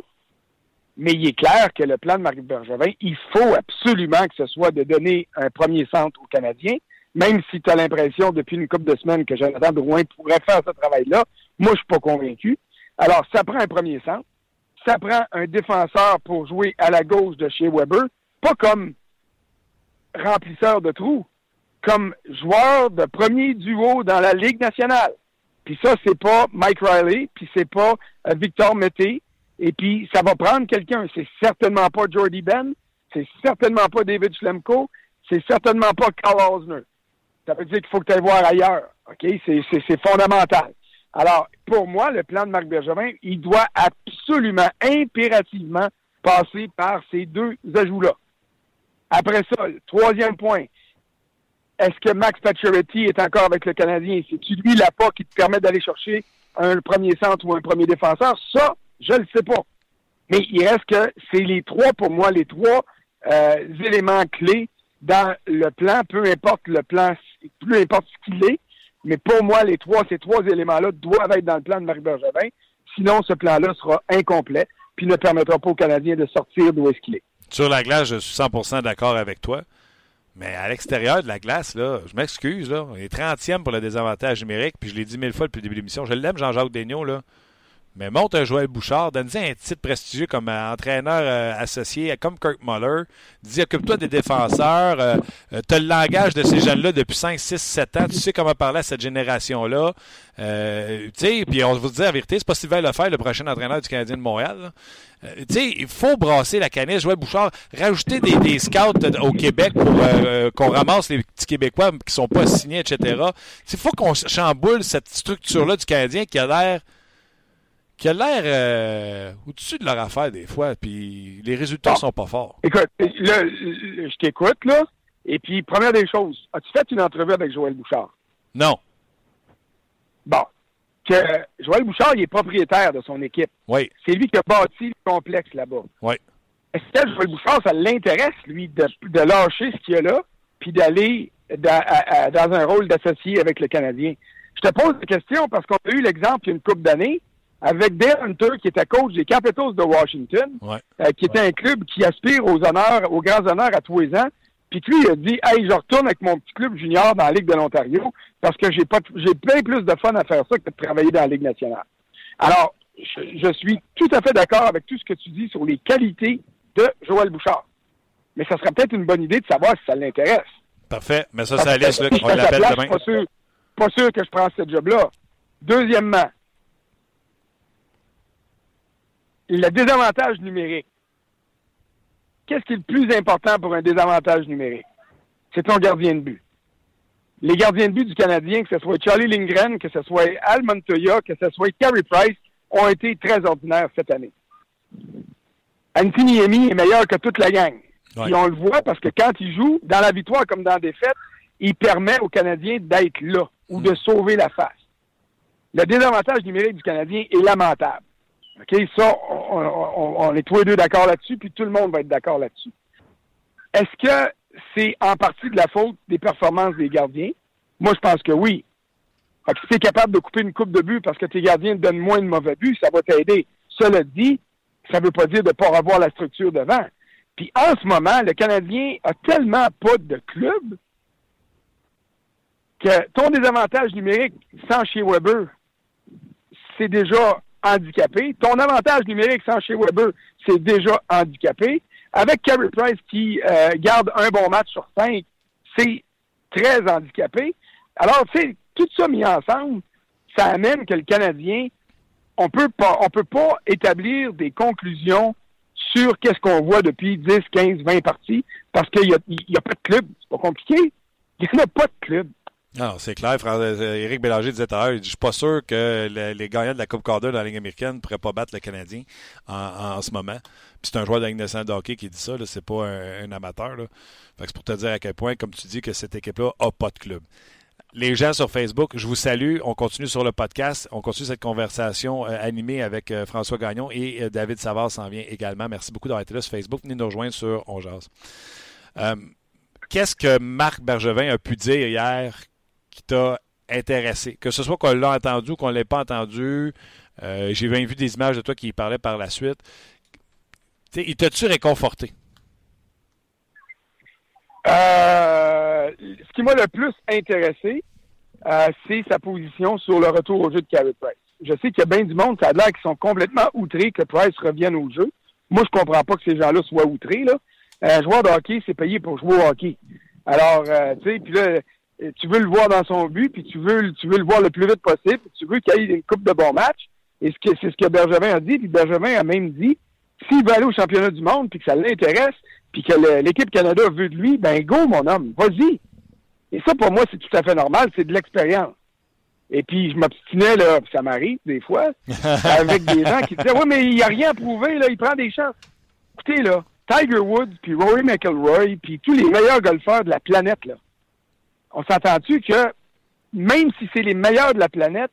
Mais il est clair que le plan de Marc Bergevin, il faut absolument que ce soit de donner un premier centre aux Canadiens, même si tu as l'impression depuis une couple de semaines que Jonathan Drouin pourrait faire ce travail-là. Moi, je suis pas convaincu. Alors, ça prend un premier centre. Ça prend un défenseur pour jouer à la gauche de chez Weber, pas comme remplisseur de trous, comme joueur de premier duo dans la Ligue nationale. Puis ça, c'est pas Mike Riley, puis c'est pas euh, Victor Mété, et puis ça va prendre quelqu'un. C'est certainement pas Jordy Ben, c'est certainement pas David Schlemko, c'est certainement pas Carl Osner. Ça veut dire qu'il faut que tu ailles voir ailleurs. OK? C'est fondamental. Alors, pour moi, le plan de Marc Bergevin, il doit absolument, impérativement passer par ces deux ajouts-là. Après ça, le troisième point, est-ce que Max Pacioretty est encore avec le Canadien? C'est-tu lui l'appât qui te permet d'aller chercher un premier centre ou un premier défenseur? Ça, je ne le sais pas. Mais il reste que c'est les trois, pour moi, les trois euh, éléments clés dans le plan, peu importe le plan, peu importe ce qu'il est, mais pour moi, les trois, ces trois éléments-là doivent être dans le plan de Marc Bergevin. Sinon, ce plan-là sera incomplet, puis ne permettra pas aux Canadiens de sortir d'où est-ce qu'il est. Sur la glace, je suis 100% d'accord avec toi. Mais à l'extérieur de la glace, là, je m'excuse, là, on est 30e pour le désavantage numérique, puis je l'ai dit mille fois depuis le début de l'émission. Je l'aime, Jean-Jacques Daigneault, là. Mais monte un Joël Bouchard, donne-lui un titre prestigieux comme euh, entraîneur euh, associé, comme Kirk Muller. Dis, occupe-toi des défenseurs. Euh, tu as le langage de ces jeunes-là depuis 5, 6, 7 ans. Tu sais comment parler à cette génération-là. tu sais, puis on vous dire la vérité, c'est pas Sylvain Lefebvre, le prochain entraîneur du Canadien de Montréal. tu sais, il faut brasser la canisse, Joël Bouchard, rajouter des, scouts au Québec pour qu'on ramasse les petits Québécois qui sont pas signés, etc. Il faut qu'on chamboule cette structure-là du Canadien qui a l'air qui a l'air euh, au-dessus de leur affaire des fois, puis les résultats sont pas forts. Écoute, là, je t'écoute, là, et puis, première des choses, as-tu fait une entrevue avec Joël Bouchard? Non. Bon. Que Joël Bouchard, il est propriétaire de son équipe. Oui. C'est lui qui a bâti le complexe là-bas. Oui. Est-ce que Joël Bouchard, ça l'intéresse, lui, de, de lâcher ce qu'il y a là, puis d'aller dans, dans un rôle d'associé avec le Canadien? Je te pose la question parce qu'on a eu l'exemple il y a une couple d'années avec Dale Hunter, qui était coach des Capitals de Washington, euh, qui était un club qui aspire aux honneurs, aux grands honneurs à tous les ans. Puis lui, il a dit Hey, je retourne avec mon petit club junior dans la Ligue de l'Ontario parce que j'ai pas j'ai plein plus de fun à faire ça que de travailler dans la Ligue nationale. Alors, je, suis tout à fait d'accord avec tout ce que tu dis sur les qualités de Joël Bouchard. Mais ça serait peut-être une bonne idée de savoir si ça l'intéresse. Parfait. Mais ça, ça laisse, là, on l'appelle demain. Pas sûr, pas sûr que je prends ce job-là. Deuxièmement, le désavantage numérique. Qu'est-ce qui est le plus important pour un désavantage numérique? C'est ton gardien de but. Les gardiens de but du Canadien, que ce soit Charlie Lindgren, que ce soit Al Montoya, que ce soit Carey Price, ont été très ordinaires cette année. Anthony Emi est meilleur que toute la gang. Et on le voit parce que quand il joue, dans la victoire comme dans la défaite, il permet aux Canadiens d'être là ou de sauver la face. Le désavantage numérique du Canadien est lamentable. OK, ça, on, est tous les deux d'accord là-dessus, puis tout le monde va être d'accord là-dessus. Est-ce que c'est en partie de la faute des performances des gardiens? Moi, je pense que oui. Si tu es capable de couper une coupe de but parce que tes gardiens te donnent moins de mauvais buts, ça va t'aider. Cela dit, ça ne veut pas dire de ne pas revoir la structure devant. Puis en ce moment, le Canadien a tellement pas de club que ton désavantage numérique sans chez Weber, c'est déjà handicapé. Ton avantage numérique sans chez Weber, c'est déjà handicapé. Avec Carey Price qui euh, garde un bon match sur cinq, c'est très handicapé. Alors, tu sais, tout ça mis ensemble, ça amène que le Canadien, on peut pas, on peut pas établir des conclusions sur qu'est-ce qu'on voit depuis 10, 15, 20 parties parce qu'il y a, y a pas de club. C'est pas compliqué. Il n'y a pas de club. Non, c'est clair. Éric Bélanger disait tout à l'heure, je suis pas sûr que les gagnants de la Coupe Calder dans la Ligue américaine ne pourraient pas battre le Canadien en, ce moment. Puis c'est un joueur de la Ligue de qui dit ça, c'est pas un, amateur. c'est pour te dire à quel point, comme tu dis, que cette équipe-là n'a pas de club. Les gens sur Facebook, je vous salue. On continue sur le podcast. On continue cette conversation euh, animée avec euh, François Gagnon et euh, David Savard s'en vient également. Merci beaucoup d'avoir été là sur Facebook. Venez nous rejoindre sur On Qu'est-ce que Marc Bergevin a pu dire hier qui t'a intéressé? Que ce soit qu'on l'a entendu ou qu'on ne l'ait pas entendu. J'ai même vu des images de toi qui parlait par la suite. il t'a-tu réconforté? Euh, ce qui m'a le plus intéressé, euh, c'est sa position sur le retour au jeu de Carey Price. Je sais qu'il y a bien du monde, ça a l'air qu'ils sont complètement outrés que Price revienne au jeu. Moi, je comprends pas que ces gens-là soient outrés. Là. Un joueur de hockey, c'est payé pour jouer au hockey. Alors, euh, tu sais, puis là, tu veux le voir dans son but, puis tu veux, tu veux le voir le plus vite possible, puis tu veux qu'il ait une coupe de bons matchs. Et c'est ce que Bergevin a dit, puis Bergevin a même dit, s'il veut aller au championnat du monde, puis que ça l'intéresse, puis que l'équipe Canada veut de lui, ben go, mon homme, vas-y. Et ça, pour moi, c'est tout à fait normal, c'est de l'expérience. Et puis, je m'obstinais, là, ça m'arrive des fois, avec des gens qui disaient, oui, mais il n'y a rien à prouver, là, il prend des chances. Écoutez, là, Tiger Woods, puis Rory McIlroy, puis tous les meilleurs golfeurs de la planète, là, on s'entend-tu que même si c'est les meilleurs de la planète,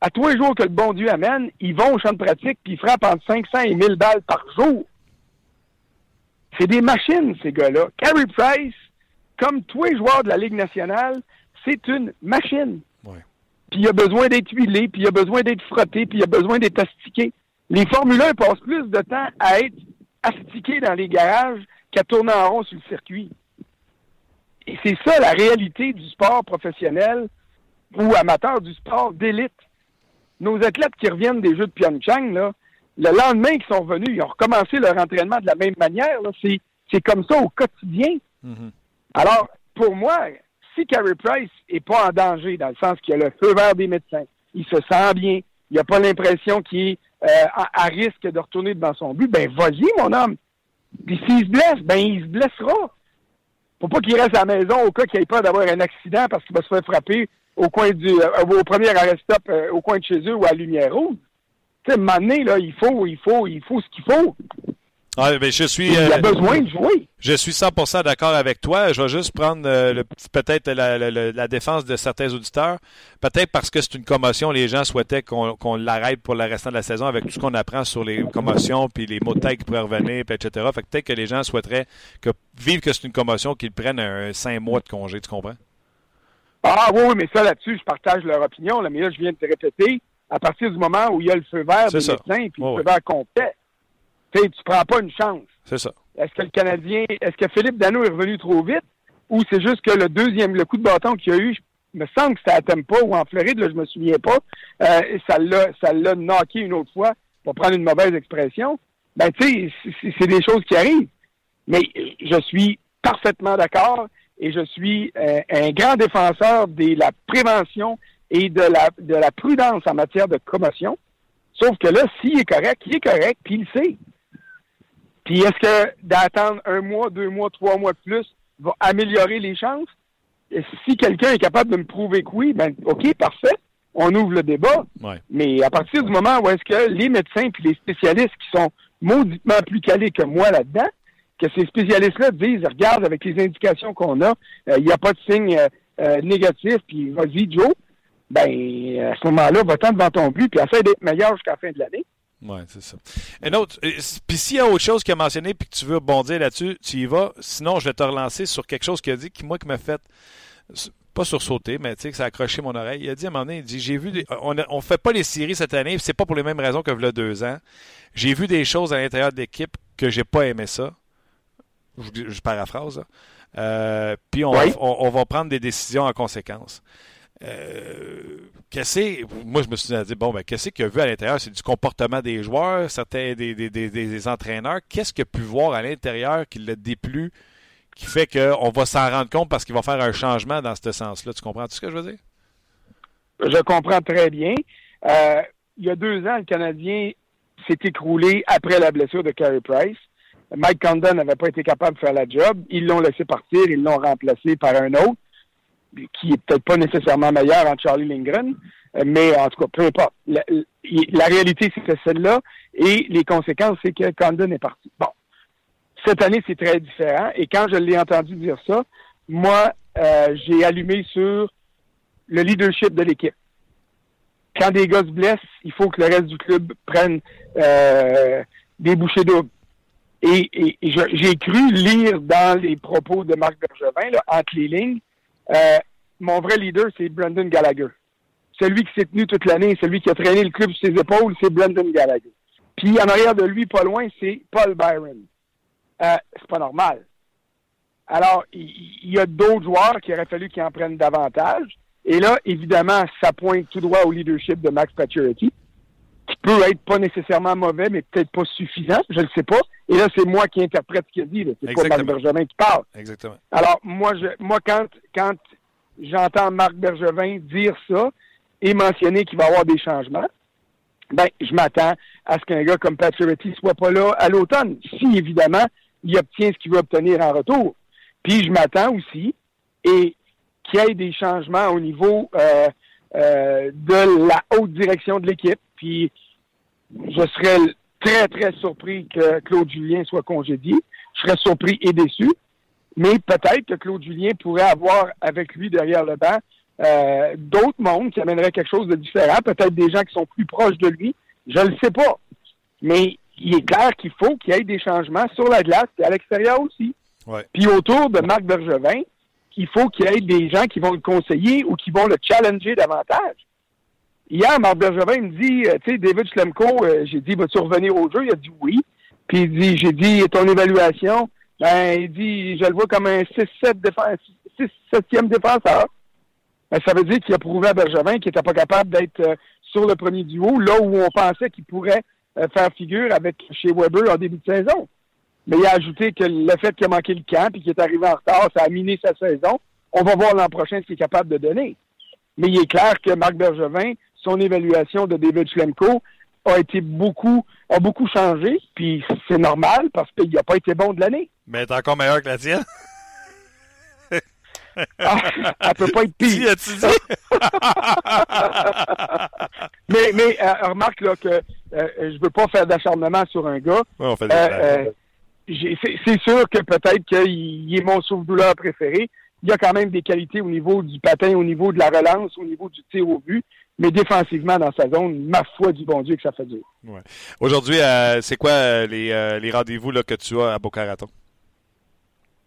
à tous les jours que le bon Dieu amène, ils vont au champ de pratique puis ils frappent entre 500 et 1000 balles par jour. C'est des machines, ces gars-là. Carey Price, comme tous les joueurs de la Ligue nationale, c'est une machine. Puis il a besoin d'être huilé, puis il a besoin d'être frotté, puis il a besoin d'être astiqué. Les Formule 1 passent plus de temps à être astiqués dans les garages qu'à tourner en rond sur le circuit. Et c'est ça la réalité du sport professionnel ou amateur du sport d'élite. Nos athlètes qui reviennent des Jeux de Pyeongchang, là, le lendemain qu'ils sont venus, ils ont recommencé leur entraînement de la même manière. C'est comme ça au quotidien. Mm-hmm. Alors, pour moi, si Carey Price est pas en danger, dans le sens qu'il a le feu vert des médecins, il se sent bien, il n'a pas l'impression qu'il est euh, à, risque de retourner devant son but, ben vas-y, mon homme. Puis s'il se blesse, ben il se blessera. Faut pas qu'il reste à la maison au cas qu'il ait peur d'avoir un accident parce qu'il va se faire frapper au coin du euh, au premier arrêt stop euh, au coin de chez eux ou à la lumière rouge. Tu sais, là, il faut, il faut, il faut ce qu'il faut. Ah, ben, je suis, il a euh, besoin de jouer. Je suis 100% d'accord avec toi. Je vais juste prendre euh, peut-être la, défense de certains auditeurs. Peut-être parce que c'est une commotion, les gens souhaitaient qu'on l'arrête pour le restant de la saison avec tout ce qu'on apprend sur les commotions puis les mots de tête qui pourraient revenir, puis etc. Fait que peut-être que les gens souhaiteraient que vivre que c'est une commotion, qu'ils prennent un cinq mois de congé. Tu comprends? Ah oui, oui, mais ça là-dessus, je partage leur opinion. Là, mais là, je viens de te répéter à partir du moment où il y a le feu vert des médecins puis le feu vert complet, tu ne prends pas une chance. C'est ça. Est-ce que le Canadien, est-ce que Philippe Dano est revenu trop vite? Ou c'est juste que le deuxième, le coup de bâton qu'il y a eu, je me semble que c'était à Tempa ou en Floride, là, je me souviens pas, euh, ça l'a, ça l'a knocké une autre fois, pour prendre une mauvaise expression. Ben, tu sais, c'est des choses qui arrivent. Mais je suis parfaitement d'accord et je suis euh, un grand défenseur de la prévention et de la, de la prudence en matière de promotion. Sauf que là, s'il est correct, il est correct, puis il le sait. Puis est-ce que d'attendre un mois, deux mois, trois mois de plus va améliorer les chances? Et si quelqu'un est capable de me prouver que oui, ben OK, parfait, on ouvre le débat. Mais à partir du moment où est-ce que les médecins puis les spécialistes qui sont mauditement plus calés que moi là-dedans, que ces spécialistes-là disent, regarde, avec les indications qu'on a, euh, il n'y a pas de signe euh, euh, négatif, puis vas-y, Joe, ben, à ce moment-là, va-t'en devant ton but, puis essaie d'être meilleur jusqu'à la fin de l'année. Oui, c'est ça. Un autre, euh, puis s'il y a autre chose qu'il a mentionné puis que tu veux bondir là-dessus, tu y vas. Sinon, je vais te relancer sur quelque chose qu'il a dit qui, moi, qui m'a fait, pas sursauter, mais tu sais, que ça a accroché mon oreille. Il a dit à un moment donné, il dit, j'ai vu, on, ne fait pas les séries cette année, c'est pas pour les mêmes raisons que le deux ans. J'ai vu des choses à l'intérieur de l'équipe que j'ai pas aimé ça. Je, paraphrase, euh, puis on, on, va prendre des décisions en conséquence. Euh, qu'est-ce moi je me suis dit bon ben qu'est-ce qu'il a vu à l'intérieur? C'est du comportement des joueurs certains des, des, des, entraîneurs. Qu'est-ce qu'il a pu voir à l'intérieur qui l'a déplu qui fait qu'on va s'en rendre compte parce qu'il va faire un changement dans ce sens-là? Tu comprends tout ce que je veux dire? Je comprends très bien. Euh, il y a deux ans le Canadien s'est écroulé après la blessure de Carey Price. Mike Condon n'avait pas été capable de faire la job. Ils l'ont laissé partir ils l'ont remplacé par un autre qui est peut-être pas nécessairement meilleur en Charlie Lindgren, euh, mais en tout cas, peu importe. La, réalité, c'est celle-là, et les conséquences, c'est que Condon est parti. Bon. Cette année, c'est très différent, et quand je l'ai entendu dire ça, moi, euh, j'ai allumé sur le leadership de l'équipe. Quand des gars se blessent, il faut que le reste du club prenne euh, des bouchées et, et j'ai cru lire dans les propos de Marc Bergevin, là, entre les lignes, euh, mon vrai leader, c'est Brendan Gallagher. Celui qui s'est tenu toute l'année, celui qui a traîné le club sur ses épaules, c'est Brendan Gallagher. Puis en arrière de lui, pas loin, c'est Paul Byron. Euh, c'est pas normal. Alors, il, y a d'autres joueurs qui aurait fallu qu'ils en prennent davantage. Et là, évidemment, ça pointe tout droit au leadership de Max Pacioretty, qui peut être pas nécessairement mauvais, mais peut-être pas suffisant, je ne sais pas. Et là, c'est moi qui interprète ce qu'il a dit. C'est pas Marc Bergevin qui parle. Exactement. Alors, moi, je, moi quand, quand j'entends Marc Bergevin dire ça et mentionner qu'il va y avoir des changements, ben, je m'attends à ce qu'un gars comme Pacioretty soit pas là à l'automne. Si, évidemment, il obtient ce qu'il veut obtenir en retour. Puis je m'attends aussi et qu'il y ait des changements au niveau euh, euh, de la direction de l'équipe. Puis je serais très, très surpris que Claude Julien soit congédié. Je serais surpris et déçu. Mais peut-être que Claude Julien pourrait avoir avec lui derrière le banc euh, d'autres mondes qui amèneraient quelque chose de différent, peut-être des gens qui sont plus proches de lui. Je ne le sais pas. Mais il est clair qu'il faut qu'il y ait des changements sur la glace et à l'extérieur aussi. Puis autour de Marc Bergevin, il faut qu'il y ait des gens qui vont le conseiller ou qui vont le challenger davantage. Hier, Marc Bergevin me dit, euh, tu sais, David Schlemko, euh, j'ai dit, vas-tu revenir au jeu? Il a dit oui. Puis il dit, j'ai dit, ton évaluation, ben, il dit, je le vois comme un 6-7 défense, 6-7e défenseur. Ben, ça veut dire qu'il a prouvé à Bergevin qu'il n'était pas capable d'être euh, sur le premier duo, là où on pensait qu'il pourrait faire figure avec chez Weber en début de saison. Mais il a ajouté que le fait qu'il a manqué le camp et qu'il est arrivé en retard, ça a miné sa saison. On va voir l'an prochain ce qu'il est capable de donner. Mais il est clair que Marc Bergevin, son évaluation de David Schlemko a été beaucoup, a beaucoup changé, puis c'est normal parce qu'il n'a pas été bon de l'année. Mais est encore meilleur que la tienne. ah, elle peut pas être pire. as-tu dit? mais mais euh, remarque là que euh, je veux pas faire d'acharnement sur un gars. Ouais, on fait des euh, c'est sûr que peut-être qu'il est mon souffle-douleur préféré. Il y a quand même des qualités au niveau du patin, au niveau de la relance, au niveau du tir au but. Mais défensivement, dans sa zone, ma foi du bon Dieu que ça fait dur. Ouais. Aujourd'hui, euh, c'est quoi euh, les, euh, les rendez-vous que tu as à Boca Raton?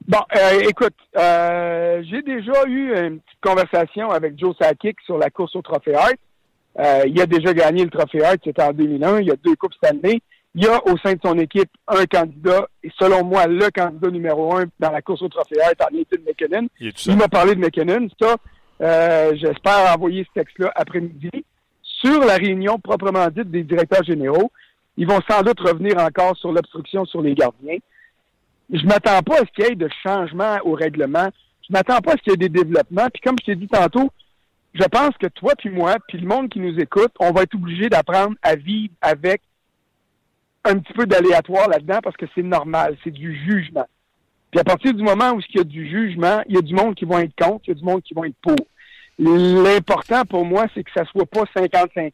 Bon, euh, écoute, euh, j'ai déjà eu une petite conversation avec Joe Sakic sur la course au Trophée Hart. il a déjà gagné le Trophée Hart, c'était en 2001. Il y a deux Coupes Stanley il y a au sein de son équipe un candidat, et selon moi, le candidat numéro un dans la course au trophée Hart en Nathan McKinnon. Il, il m'a parlé de McKinnon. Ça, euh, j'espère envoyer ce texte-là après-midi. Sur la réunion proprement dite des directeurs généraux, ils vont sans doute revenir encore sur l'obstruction sur les gardiens. Je m'attends pas à ce qu'il y ait de changements au règlement. Je m'attends pas à ce qu'il y ait des développements. Puis comme je t'ai dit tantôt, je pense que toi puis moi, puis le monde qui nous écoute, on va être obligé d'apprendre à vivre avec un petit peu d'aléatoire là-dedans parce que c'est normal, c'est du jugement. Puis à partir du moment où il y a du jugement, il y a du monde qui va être contre, il y a du monde qui va être pour. L'important pour moi, c'est que ça soit pas 50-50,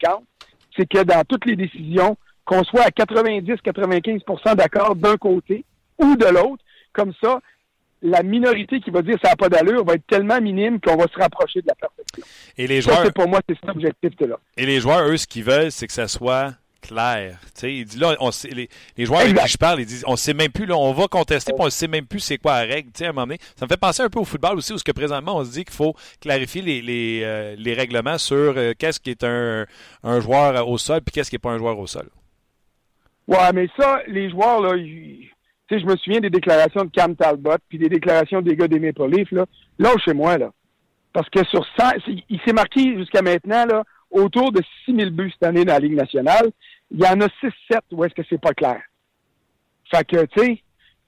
c'est que dans toutes les décisions, qu'on soit à 90-95% d'accord d'un côté ou de l'autre, comme ça, la minorité qui va dire ça n'a pas d'allure va être tellement minime qu'on va se rapprocher de la perfection. Et les joueurs, ça, pour moi, c'est cet objectif-là. Et les joueurs, eux, ce qu'ils veulent, c'est que ça soit clair. il dit là, on sait, les, joueurs avec qui je parle, ils disent on sait même plus, là, on va contester, puis on sait même plus c'est quoi la règle. à un moment donné, ça me fait penser un peu au football aussi, où ce que présentement on se dit qu'il faut clarifier les, les, euh, les règlements sur euh, qu'est-ce qui est un, un joueur au sol, puis qu'est-ce qui n'est pas un joueur au sol. Ouais, mais ça, les joueurs, là, je me souviens des déclarations de Cam Talbot, puis des déclarations des gars des Maple Leafs, là, là chez moi, là. Parce que sur 100, il s'est marqué jusqu'à maintenant, là, autour de 6 000 buts cette année dans la Ligue nationale il y en a 6-7 où est-ce que c'est pas clair. Fait que, tu sais,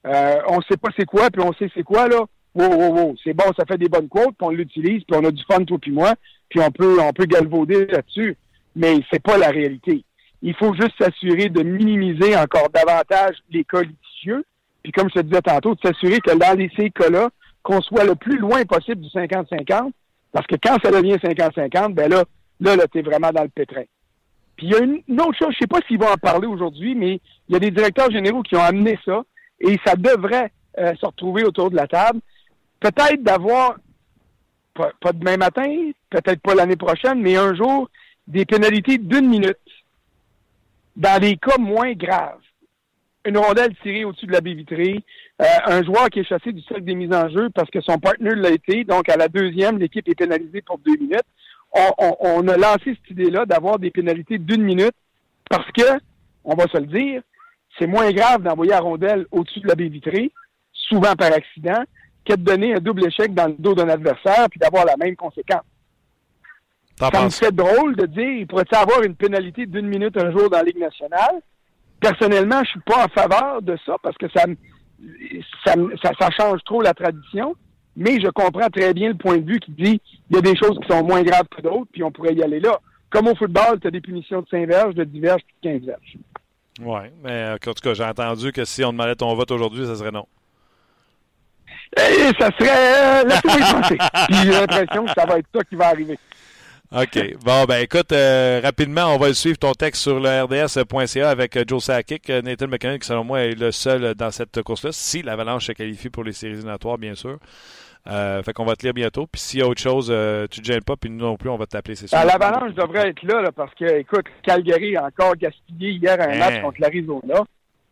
euh, on sait pas c'est quoi, puis on sait c'est quoi, là. Wow, wow, wow. C'est bon, ça fait des bonnes quotes, puis on l'utilise, puis on a du fun, toi puis moi, puis on peut, on peut galvauder là-dessus. Mais c'est pas la réalité. Il faut juste s'assurer de minimiser encore davantage les cas litigieux, puis comme je te disais tantôt, de s'assurer que dans ces cas-là, qu'on soit le plus loin possible du 50-50, Parce que quand ça devient 50-50, ben là, là, là tu es vraiment dans le pétrin. Puis il y a une, autre chose, je sais pas s'ils vont en parler aujourd'hui, mais il y a des directeurs généraux qui ont amené ça et ça devrait euh, se retrouver autour de la table. Peut-être d'avoir, pas, demain matin, peut-être pas l'année prochaine, mais un jour, des pénalités d'une minute dans des cas moins graves. Une rondelle tirée au-dessus de la baie vitrée, euh, un joueur qui est chassé du cercle des mises en jeu parce que son partenaire l'a été, donc à la deuxième, l'équipe est pénalisée pour deux minutes. On, on, on a lancé cette idée-là d'avoir des pénalités d'une minute parce que, on va se le dire, c'est moins grave d'envoyer la rondelle au-dessus de la baie vitrée, souvent par accident, que de donner un double échec dans le dos d'un adversaire puis d'avoir la même conséquence. Ça me fait drôle de dire, il pourrait-il avoir une pénalité d'une minute un jour dans la Ligue nationale? Personnellement, je suis pas en faveur de ça parce que ça, me- ça, me- ça, ça change trop la tradition. Mais je comprends très bien le point de vue qui dit il y a des choses qui sont moins graves que d'autres, puis on pourrait y aller là. Comme au football, tu as des punitions de 5 verges, de 10 verges, puis de 15 verges. Oui, mais euh, en tout cas, j'ai entendu que si on demandait ton vote aujourd'hui, ça serait non. Et ça serait... Euh, y penser. Puis j'ai l'impression que ça va être ça qui va arriver. OK. Bon, ben écoute, euh, rapidement, on va suivre ton texte sur le rds.ca avec Joe Sakic, Nathan McKinnon, qui selon moi est le seul dans cette course-là, si l'Avalanche se qualifie pour les séries éliminatoires, bien sûr. Euh, fait qu'on va te lire bientôt. Puis s'il y a autre chose, euh, tu te gênes pas, puis nous non plus, on va t'appeler, c'est sûr. Ah, L'Avalanche devrait être là, là, parce que, écoute, Calgary a encore gaspillé hier un Hein? match contre l'Arizona.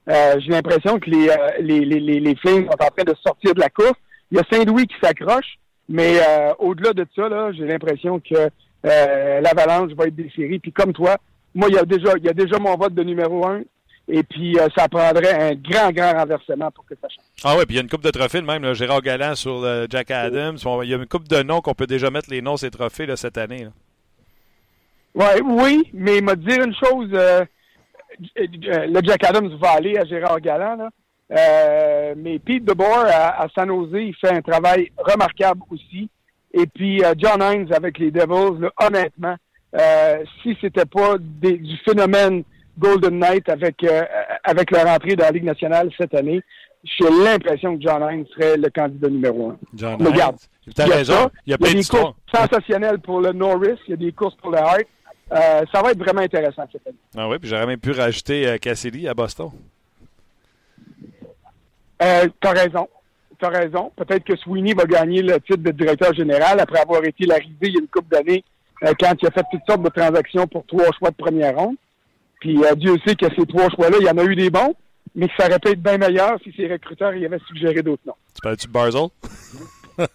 Euh, J'ai l'impression que les, euh, les, les, les, les Flames sont en train de sortir de la course. Il y a Saint-Louis qui s'accroche, mais euh, au-delà de ça, là, j'ai l'impression que euh, l'Avalanche va être des séries. Puis comme toi, moi, il y a déjà, il y a déjà mon vote de numéro un. Et puis, euh, ça prendrait un grand, grand renversement pour que ça change. Ah oui, puis il y a une coupe de trophées, même, là, Gérard Galland sur euh, Jack Adams. Il y a une coupe de noms qu'on peut déjà mettre les noms ces trophées là, cette année. là. Ouais, oui, mais il m'a dit une chose. euh, le Jack Adams va aller à Gérard Galland, là. Euh, mais Pete DeBoer à, à San Jose, il fait un travail remarquable aussi. Et puis John Hines avec les Devils, là, honnêtement, si c'était pas des- du phénomène Golden Knight avec euh, avec leur entrée dans la Ligue nationale cette année, j'ai l'impression que John Hines serait le candidat numéro un. John Mais regarde, il y a raison. ça. Il y a Il y plein a des courses sensationnelles pour le Norris, il y a des courses pour le Hart. Euh, ça va être vraiment intéressant cette année. Ah oui, puis j'aurais même pu rajouter euh, Cassidy à Boston. Euh, t'as raison. T'as raison. Peut-être que Sweeney va gagner le titre de directeur général après avoir été l'arrivée il y a une couple d'années quand il a fait toutes sortes de transactions pour trois choix de première ronde. Puis euh, Dieu sait que ces trois choix-là, il y en a eu des bons, mais que ça aurait pu être bien meilleur si ses recruteurs y avaient suggéré d'autres noms. Tu parles-tu de Barzell?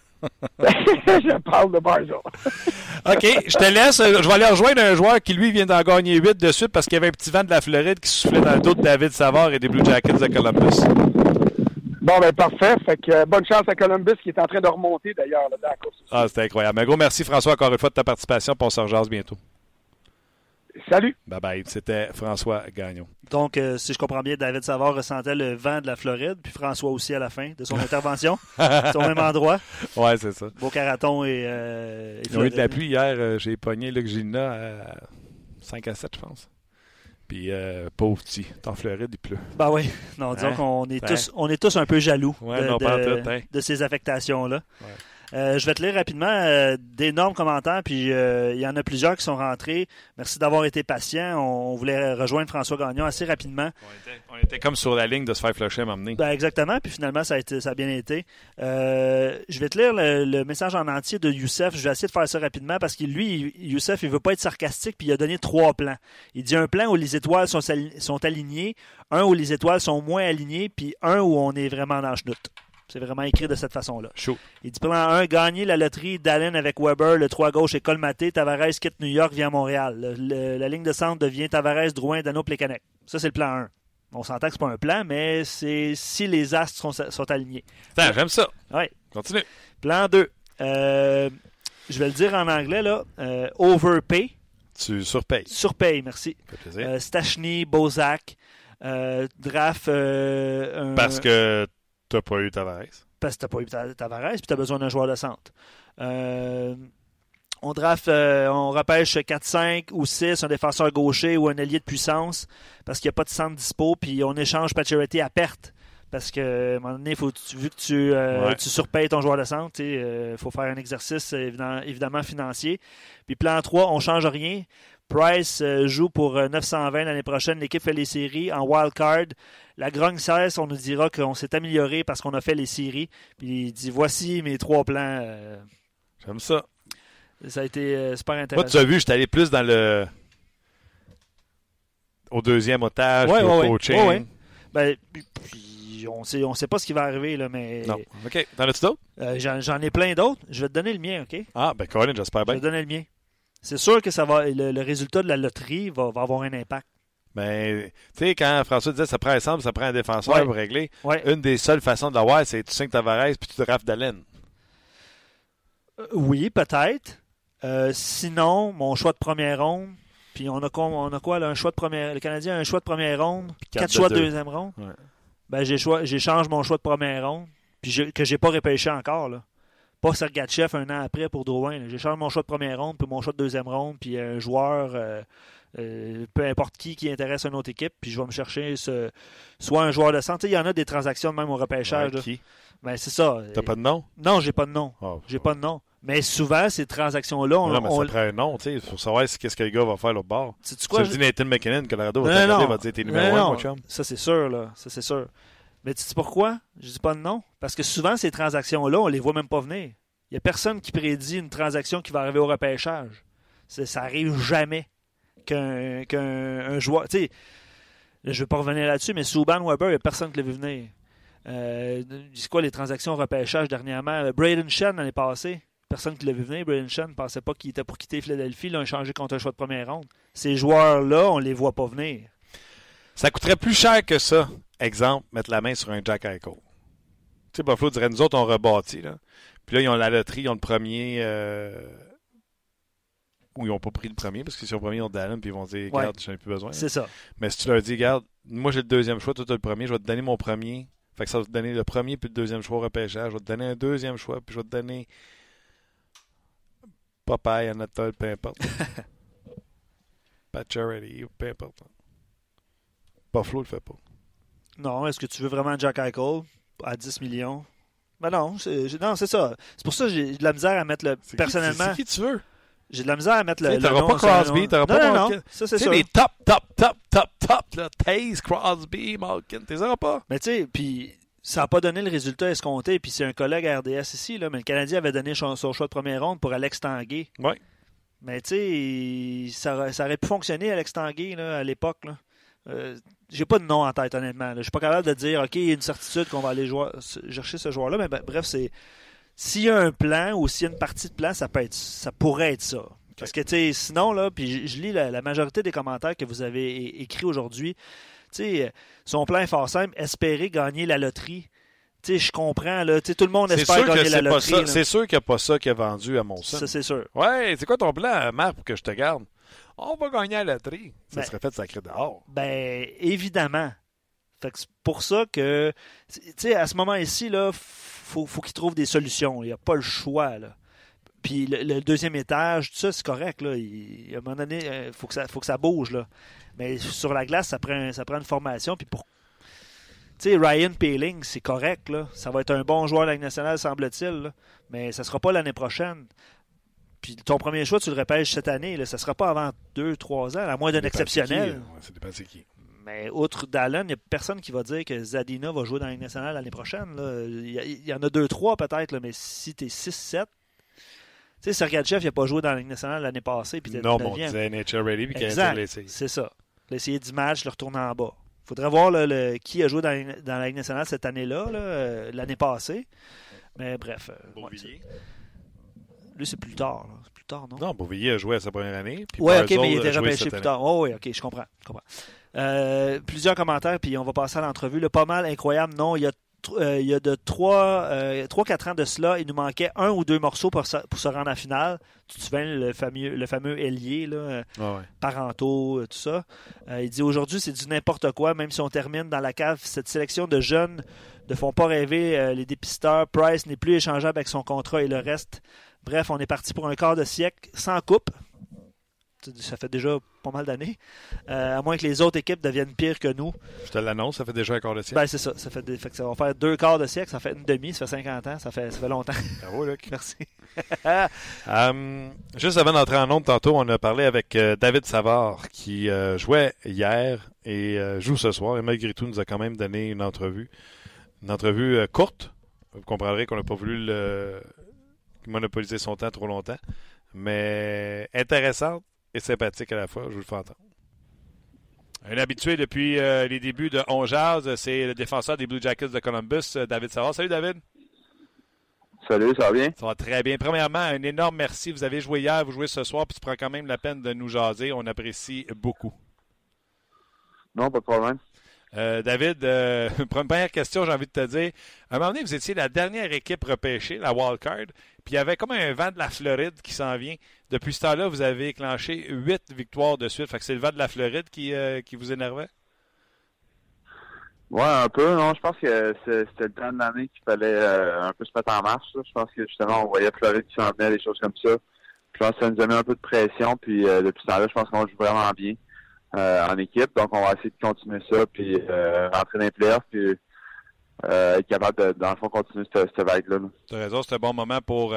Je parle de Barzell. OK, je te laisse. Je vais aller rejoindre un joueur qui, lui, vient d'en gagner 8 de suite parce qu'il y avait un petit vent de la Floride qui soufflait dans le dos de David Savard et des Blue Jackets de Columbus. Bon, ben parfait. Fait que euh, bonne chance à Columbus qui est en train de remonter d'ailleurs là, dans la course. Ah, c'était incroyable. Un gros merci, François, encore une fois, de ta participation. Puis on se bientôt. Salut. Bye bye. C'était François Gagnon. Donc, euh, si je comprends bien, David Savard ressentait le vent de la Floride, puis François aussi à la fin de son intervention. C'est au même endroit. Ouais, c'est ça. Beau Caraton et, euh, et Ils ont eu de la pluie hier. euh, J'ai pogné Luc Gina à 5 à 7, je pense. Puis, euh, pauvre petit. T'es en Floride, il pleut. Ben oui, non, disons Hein? qu'on est, Hein? tous, on est tous un peu jaloux Ouais, de, non, pas en de- tout, hein. de ces affectations-là. Ouais. Euh, je vais te lire rapidement euh, d'énormes commentaires, puis euh, il y en a plusieurs qui sont rentrés. Merci d'avoir été patient. On, on voulait rejoindre François Gagnon assez rapidement. On était, on était comme sur la ligne de se faire flusher à m'emmener. Ben, exactement, puis finalement, ça a, été, ça a bien été. Euh, je vais te lire le, le message en entier de Youssef. Je vais essayer de faire ça rapidement parce que lui, Youssef, il veut pas être sarcastique, puis il a donné trois plans. Il dit un plan où les étoiles sont, alignées, un où les étoiles sont moins alignées, puis un où on est vraiment dans le chenoute. C'est vraiment écrit de cette façon-là. Il dit plan 1, gagner la loterie d'Allen avec Weber, le 3 gauche est colmaté, Tavares quitte New York, vient à Montréal. Le- le- la ligne de centre devient Tavares, Drouin, Dano, Plekanec. Ça, c'est le plan 1. On s'entend que c'est pas un plan, mais c'est si les astres sont, sont alignés. J'aime ça. Ouais. Continue. Plan 2. Euh, je vais le dire en anglais, là. Euh, overpay. Tu surpayes. Surpaye, merci. Ça fait plaisir. Euh, Stachny, Bozak, draft. un- Parce que t'as pas eu Tavares. parce que t'as pas eu Ta- Tavares, puis t'as besoin d'un joueur de centre. Euh, on draft, euh, on repêche 4-5 ou 6, un défenseur gaucher ou un allié de puissance, parce qu'il n'y a pas de centre dispo, puis on échange Pacioretty à perte Parce que, à un moment donné, faut, tu- vu que tu, euh, Ouais. tu surpayes ton joueur de centre, il faut faire un exercice évidemment, évidemment financier. Puis plan 3, on change rien. Price joue pour euh, 920 l'année prochaine. L'équipe fait les séries en wild card. La grogne cesse, on nous dira qu'on s'est amélioré parce qu'on a fait les séries. Puis il dit voici mes trois plans. Euh, J'aime ça. ça a été euh, super Moi, intéressant. tu as vu, j'étais allé plus dans le. au deuxième otage, Ouais, ouais, coaching. Ouais. Ben, puis- on sait, on sait pas ce qui va arriver, là, mais Non. OK. T'en as-tu d'autres? euh, j'en, ai plein d'autres. Je vais te donner le mien, OK? Ah, ben, Colin, j'espère Je vais bien. te donner le mien. C'est sûr que ça va, le, le résultat de la loterie va, va avoir un impact. Ben, tu sais, quand François disait ça prend un centre, ça prend un défenseur Ouais. pour régler, Ouais. une des seules façons de l'avoir, c'est tu 5 Tavares puis tu te rafles d'Allen. Euh, oui, peut-être. Euh, sinon, mon choix de première ronde, puis on a quoi, on a quoi là, un choix de première, le Canadien a un choix de première ronde, quatre quatre de choix de deux. deuxième ronde. Ouais. Ben, j'échange mon choix de première ronde, puis j'ai- que j'ai pas repêché encore là. Pas Sergachev un an après pour Drouin. J'échange mon choix de première ronde, puis mon choix de deuxième ronde, puis un joueur, euh, euh, peu importe qui qui intéresse une autre équipe, puis je vais me chercher ce, soit un joueur de sais, Il y en a des transactions même au repêchage. Ouais, qui? Ben, c'est ça. T'as pas de nom? Non, j'ai pas de nom. Ah, J'ai pas de nom. Mais souvent, ces transactions-là, on, non, mais on- ça prend un nom, tu sais. Faut savoir qu'est-ce que le gars va faire l'autre bord. Si quoi? je dis Nathan McKinnon, Colorado va Non, non. va dire t'es numéro Non, 1, non. mon chum. Ça, c'est sûr, là. Ça, c'est sûr. Mais tu sais pourquoi? Je dis pas de nom? Parce que souvent, ces transactions-là, on les voit même pas venir. Il y a personne qui prédit une transaction qui va arriver au repêchage. Ça arrive jamais qu'un qu'un un joueur. Là, je vais pas revenir là-dessus, mais Souban Weber, il n'y a personne qui l'a vu venir. Euh, c'est quoi les transactions repêchage dernièrement? Braden Shen l'année passée. Personne qui l'a vu venir. Braden Shen ne pensait pas qu'il était pour quitter Philadelphie. Ils l'ont échangé contre un choix de première ronde. Ces joueurs-là, on les voit pas venir. Ça coûterait plus cher que ça. Exemple, mettre la main sur un Jack Eichel. Tu sais, Buffalo dirait, nous autres, on rebâtit, là. Puis là, ils ont la loterie, ils ont le premier... euh, Ou ils n'ont pas pris le premier, parce que si ont le premier, ils ont Dallin, puis ils vont dire, Ouais. regarde, j'en ai plus besoin. C'est ça. Mais si tu leur dis, regarde, moi j'ai le deuxième choix, toi tu as le premier, je vais te donner mon premier. Fait que ça va te donner le premier puis le deuxième choix au repêchage. Je vais te donner un deuxième choix, puis je vais te donner Popeye, Anatole, peu importe. Pat Charity, peu importe. Buffalo le fait pas. Non, est-ce que tu veux vraiment Jack Eichel à 10 millions? Ben non, c'est, non, c'est ça. C'est pour ça que j'ai de la misère à mettre le. Personnellement, C'est qui tu veux? J'ai de la misère à mettre le. T'auras pas Crosby, t'auras pas Non, non, Malkin. ça c'est sûr. les top, top, top, top, top, là, Taze, Crosby, Malkin, t'es auras pas. Mais tu sais, puis ça n'a pas donné le résultat escompté. Puis c'est un collègue à RDS ici, là, mais le Canadien avait donné son, son choix de première ronde pour Alex Tanguay. Ouais. Mais tu sais, ça, aurait- ça aurait pu fonctionner, Alex Tanguay, là, à l'époque. Là. Euh, j'ai pas de nom en tête, honnêtement. Je suis pas capable de dire, OK, il y a une certitude qu'on va aller jouer- chercher ce joueur-là. Mais ben, bref, c'est s'il y a un plan ou s'il y a une partie de plan, ça peut être, ça pourrait être ça. Parce que, tu sais, sinon, là, puis je, je lis la, la majorité des commentaires que vous avez écrits aujourd'hui. Tu sais, euh, son plan est fort simple, espérer gagner la loterie. Tu sais, je comprends, là. Tu sais, tout le monde espère gagner la loterie. C'est sûr qu'il n'y a pas ça qui a vendu à Monson. Ça, c'est sûr. Ouais, c'est quoi ton plan, Marc, pour que je te garde? On va gagner à la loterie. Ça Ben- serait fait sacré dehors. Ben, évidemment. Fait que c'est pour ça que, tu sais, à ce moment-ci, là, faut, faut qu'il trouve des solutions. Il n'y a pas le choix, là. Puis le, le deuxième étage, tout ça, c'est correct, là. Il- à un moment donné, il faut que ça, faut que ça bouge, là. Mais sur la glace, ça prend, ça prend une formation. Puis pour. Tu sais, Ryan Peeling, c'est correct, là. Ça va être un bon joueur de la Ligue nationale, semble-t-il. Mais ça sera pas l'année prochaine. Puis ton premier choix, tu le repêches cette année, là. Ça sera pas avant deux, trois ans, à moins d'un exceptionnel. qui, Ça dépend c'est qui. Mais outre Dallin, il n'y a personne qui va dire que Zadina va jouer dans la Ligue nationale l'année prochaine. là. Il, y a- il y en a deux, trois peut-être, mais si tu es 6-7, tu sais, Sergachev, il n'a pas joué dans la Ligue nationale l'année passée. Puis t'es Non, mais on 9e. disait NHL Ready puis qu'il Exact, a essayé. c'est ça. Il a essayé 10 matchs, le retourner en bas. Il faudrait voir là, le- qui a joué dans, la- dans la Ligue nationale cette année-là, là, euh, l'année passée. Mais bref, euh, ouais, Beauvillier. lui, c'est plus tard. là. C'est plus tard, non? Non, Beauvillier a joué à sa première année. Oui, ok, mais il était repêché plus tard. Oh, oui, ok, je comprends. je comprends. Euh, plusieurs commentaires, puis on va passer à l'entrevue. Le pas mal, incroyable. Non, il y a, euh, il y a de 3-4 ans de cela, il nous manquait un ou deux morceaux pour, se- pour se rendre en finale. Tu te souviens, le fameux, le fameux ailier, là, euh, Ah ouais. parentaux, euh, tout ça. Euh, il dit aujourd'hui, c'est du n'importe quoi, même si on termine dans la cave. Cette sélection de jeunes ne font pas rêver euh, les dépisteurs. Price n'est plus échangeable avec son contrat et le reste. Bref, on est parti pour un quart de siècle sans coupe. Ça fait déjà pas mal d'années. Euh, à moins que les autres équipes deviennent pires que nous. Je te l'annonce, ça fait déjà un quart de siècle. Ben, c'est ça. Ça, fait, fait que ça va faire deux quarts de siècle, ça fait une demi, ça fait 50 ans, ça fait, ça fait longtemps. Bravo, Luc. Merci. um, juste avant d'entrer en nombre, tantôt, on a parlé avec euh, David Savard qui euh, jouait hier et euh, joue ce soir. Et malgré tout, nous a quand même donné une entrevue. Une entrevue euh, courte. Vous comprendrez qu'on n'a pas voulu le... monopoliser son temps trop longtemps. Mais intéressante et sympathique à la fois. Je vous le fais entendre. Un habitué depuis euh, les débuts de On Jazz, c'est le défenseur des Blue Jackets de Columbus, euh, David Savard. Salut David. Salut, ça va bien? Ça va très bien. Premièrement, un énorme merci. Vous avez joué hier, vous jouez ce soir, puis tu prends quand même la peine de nous jaser. On apprécie beaucoup. Non, pas de problème. Euh, David, euh, première question, j'ai envie de te dire. À un moment donné, vous étiez la dernière équipe repêchée, la wildcard, puis il y avait comme un vent de la Floride qui s'en vient. Depuis ce temps-là, vous avez clenché huit victoires de suite. Fait que c'est le vent de la Floride qui, euh, qui vous énervait? Ouais, un peu. Non, je pense que c'était le temps de l'année qu'il fallait euh, un peu se mettre en marche. Là. Je pense que justement, on voyait Floride qui s'en venait, des choses comme ça. Je pense que ça nous a mis un peu de pression. Puis euh, depuis ce temps-là, je pense qu'on joue vraiment bien en équipe. Donc, on va essayer de continuer ça, puis rentrer dans les playoffs, puis être capable de, dans le fond, continuer cette, cette vague-là. Là. Tu as raison, c'est un bon moment pour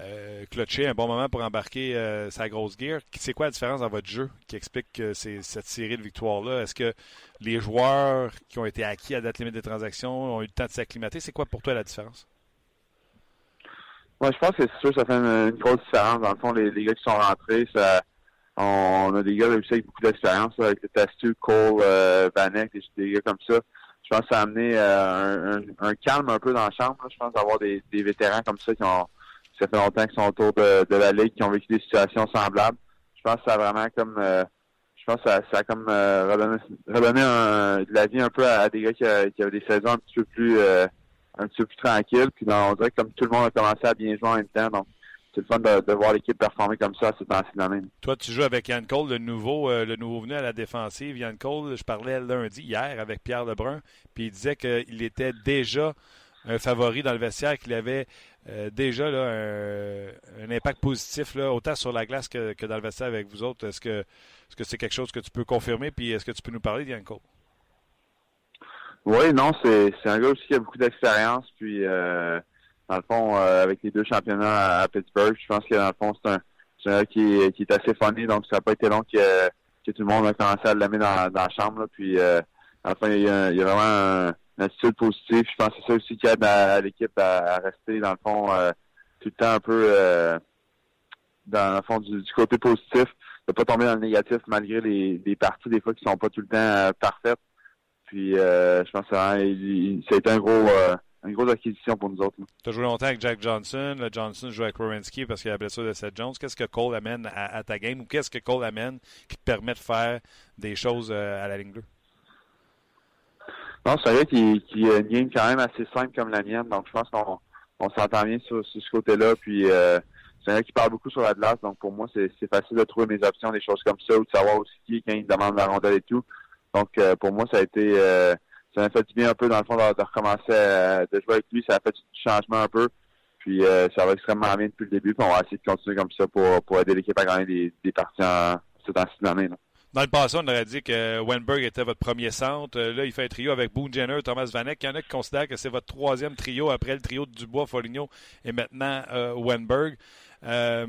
euh, clutcher, un bon moment pour embarquer euh, sa grosse gear. C'est quoi la différence dans votre jeu qui explique que c'est cette série de victoires-là? Est-ce que les joueurs qui ont été acquis à date limite des transactions ont eu le temps de s'acclimater? C'est quoi pour toi la différence? Moi, je pense que c'est sûr ça fait une, grosse différence. Dans le fond, les, gars qui sont rentrés, ça, on, a des gars aussi avec beaucoup d'expérience, avec le Testu, Cole, euh, Vanek, des, gars comme ça. Je pense que ça a amené euh, un, calme un peu dans la chambre. Je pense d'avoir des, vétérans comme ça qui ont ça fait longtemps qu'ils sont autour de, la ligue, qui ont vécu des situations semblables. Je pense que ça a vraiment comme euh, je pense que ça, a comme euh, redonné, de la vie un peu à, des gars qui, a, qui, avaient des saisons un petit peu plus euh, un petit peu plus tranquilles. Puis dans, on dirait que comme tout le monde a commencé à bien jouer en même temps. Donc c'est le fun de, voir l'équipe performer comme ça à ce temps-ci. Toi, tu joues avec Yann Cole, le nouveau, euh, le nouveau venu à la défensive. Yann Cole, je parlais lundi, hier, avec Pierre Lebrun, puis il disait qu'il était déjà un favori dans le vestiaire, qu'il avait euh, déjà un, impact positif, autant sur la glace que, dans le vestiaire avec vous autres. Est-ce que est-ce que c'est quelque chose que tu peux confirmer, puis est-ce que tu peux nous parler Cole? Oui, non, c'est un gars aussi qui a beaucoup d'expérience, puis euh, dans le fond, euh, avec les deux championnats à, Pittsburgh, je pense que dans le fond, c'est un, un gars qui, est assez funny, donc ça n'a pas été long que, tout le monde a commencé à l'aimer dans, dans la chambre. Puis, fond, il y a, il y a vraiment un, une attitude positive. Je pense que c'est ça aussi qui aide à, l'équipe à, rester, dans le fond, euh, tout le temps un peu euh, dans le fond du, côté positif, de pas tomber dans le négatif malgré les, parties des fois qui sont pas tout le temps euh, parfaites. Puis je pense que ça, a été un gros une grosse acquisition pour nous autres. Tu as joué longtemps avec Jack Johnson. Le Johnson joue avec Rowensky parce qu'il a la blessure de Seth Jones. Qu'est-ce que Cole amène à, à ta game ou qu'est-ce que Cole amène qui te permet de faire des choses à la ligne bleue? Non, c'est vrai qu'il qu a une game quand même assez simple comme la mienne. Donc, je pense qu'on on, s'entend bien sur, sur ce côté-là. Puis, euh, c'est un gars qui parle beaucoup sur la glace. Donc, pour moi, c'est facile de trouver mes options, des choses comme ça, ou de savoir aussi qui quand il demande la rondelle et tout. Donc, euh, pour moi, ça a été... Euh, ça m'a fait du bien un peu, dans le fond, de, recommencer à, de jouer avec lui. Ça a fait du changement un peu. Puis, euh, ça va extrêmement bien depuis le début. Puis, on va essayer de continuer comme ça pour, pour aider l'équipe à gagner des, des parties en année. l'année. Dans le passé, on aurait dit que Wenberg était votre premier centre. Là, il fait un trio avec Boone Jenner, Thomas Vanek. Il y en a qui considèrent que c'est votre troisième trio après le trio de Dubois, Foligno et maintenant euh, Wenberg. Euh,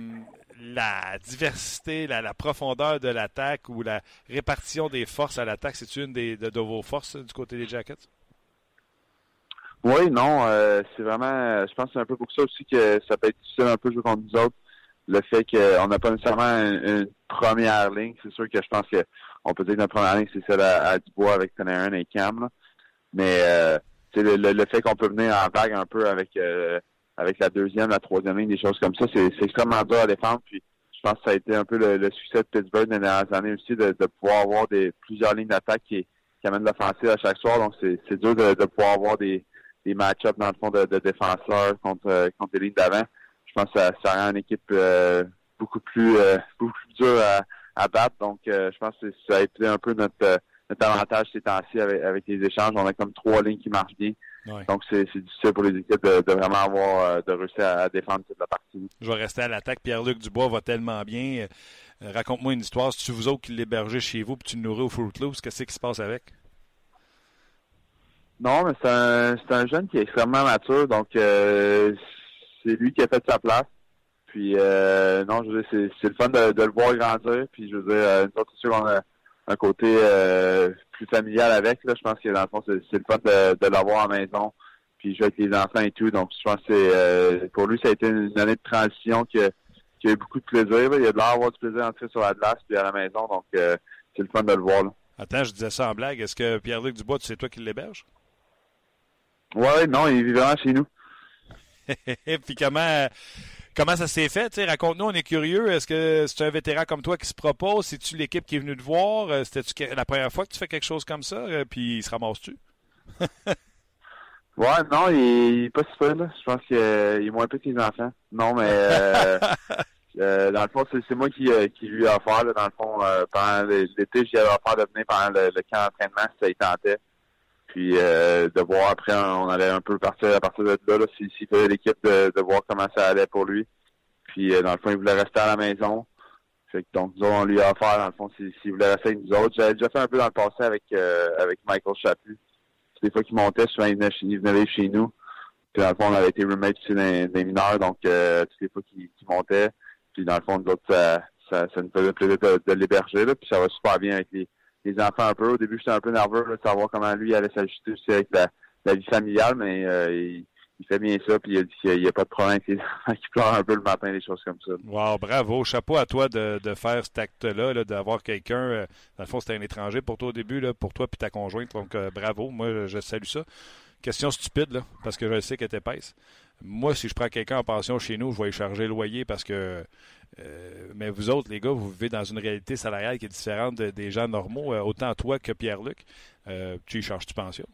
la diversité, la, la profondeur de l'attaque ou la répartition des forces à l'attaque, c'est une des, de, vos forces du côté des Jackets? Oui, non, euh, c'est vraiment, je pense que c'est un peu pour ça aussi que ça peut être difficile un peu jouer contre nous autres. Le fait qu'on n'a pas nécessairement une, une première ligne, c'est sûr que je pense que on peut dire que notre première ligne, c'est celle à, Dubois avec Panarin et Cam. Là. Mais euh, le, le, le, fait qu'on peut venir en vague un peu avec euh, avec la deuxième, la troisième ligne, des choses comme ça, c'est extrêmement dur à défendre. Puis je pense que ça a été un peu le, le succès de Pittsburgh dans les dernières années aussi, de, de pouvoir avoir des plusieurs lignes d'attaque qui, qui amènent l'offensive à chaque soir. Donc c'est dur de, de pouvoir avoir des, des match-ups dans le fond de, de défenseurs contre, contre les lignes d'avant. Je pense que ça, ça rend une équipe euh, beaucoup plus euh, beaucoup plus dure à, à battre. Donc euh, je pense que ça a été un peu notre notre avantage ces temps-ci avec, avec les échanges. On a comme trois lignes qui marchent bien. Ouais. Donc, c'est difficile pour les équipes de, de vraiment avoir, de réussir à, à, défendre toute la partie. Je vais rester à l'attaque. Pierre-Luc Dubois va tellement bien. Euh, Raconte-moi une histoire. Si tu vous autres qui l'hébergez chez vous puis tu le nourris au Fruit Loops, qu'est-ce qui se passe avec? Non, mais c'est un, c'est un jeune qui est extrêmement mature, donc euh, c'est lui qui a fait sa place. Puis euh, non, je veux dire, c'est, c'est le fun de, de le voir grandir. Puis je veux dire, euh, nous autres, c'est sûr qu'on a un côté euh, plus familial avec. Là. Je pense que dans le fond, c'est, c'est le fun de, de l'avoir à la maison. Puis jouer avec les enfants et tout. Donc je pense que c'est euh, pour lui, ça a été une année de transition qui a, qui a eu beaucoup de plaisir. là. Il a de l'air d'avoir du plaisir à entrer sur la glace puis à la maison. Donc c'est le fun de le voir. Là. Attends, je disais ça en blague. Est-ce que Pierre-Luc Dubois, c'est toi qui l'héberge? Ouais, non, il vit vraiment chez nous. puis comment, comment ça s'est fait? Raconte-nous, on est curieux. Est-ce que c'est un vétéran comme toi qui se propose? C'est-tu l'équipe qui est venue te voir? Euh, C'était-tu la première fois que tu fais quelque chose comme ça? Euh, Puis il se ramasse-tu? Ouais, non, il est, il est pas super, là. Je pense qu'il est moins peu que les enfants. Non, mais euh, euh, dans le fond, c'est, moi qui, euh, qui lui ai offert, là, dans le fond, euh, pendant l'été, j'y avais offert de venir pendant le, le camp d'entraînement si ça y tentait. Puis euh, de voir après, on allait un peu partir à partir de là, là s'il s'il faisait l'équipe, de, de voir comment ça allait pour lui. Puis euh, dans le fond, il voulait rester à la maison. Fait que donc nous autres, on lui a offert, dans le fond, s'il s'il voulait rester avec nous autres. J'avais déjà fait un peu dans le passé avec euh, avec Michael Chaput. Des fois qu'il montait, souvent il venait, il venait chez nous. Puis dans le fond, on avait été roommates aussi des, des mineurs, donc euh, toutes les fois qu'il montait. Puis dans le fond, nous autres, ça, ça, ça nous faisait plaisir de, de l'héberger. Puis ça va super bien avec les, les enfants un peu. Au début, j'étais un peu nerveux de savoir comment lui allait s'ajuster aussi avec la, vie familiale, mais euh, il, fait bien ça, puis il a dit qu'il n'y a pas de problème avec les enfants qui pleurent un peu le matin, des choses comme ça. Wow, bravo. Chapeau à toi de, faire cet acte-là, là, d'avoir quelqu'un. euh, dans le fond, c'était un étranger pour toi au début, pour toi puis ta conjointe. Donc, euh, bravo. Moi, je salue ça. Question stupide, là, parce que je sais qu'elle est épaisse. Moi, si je prends quelqu'un en pension chez nous, je vais y charger le loyer parce que. euh, mais vous autres, les gars, vous vivez dans une réalité salariale qui est différente de- des gens normaux. Euh, autant toi que Pierre-Luc. Euh, tu y charges-tu pension?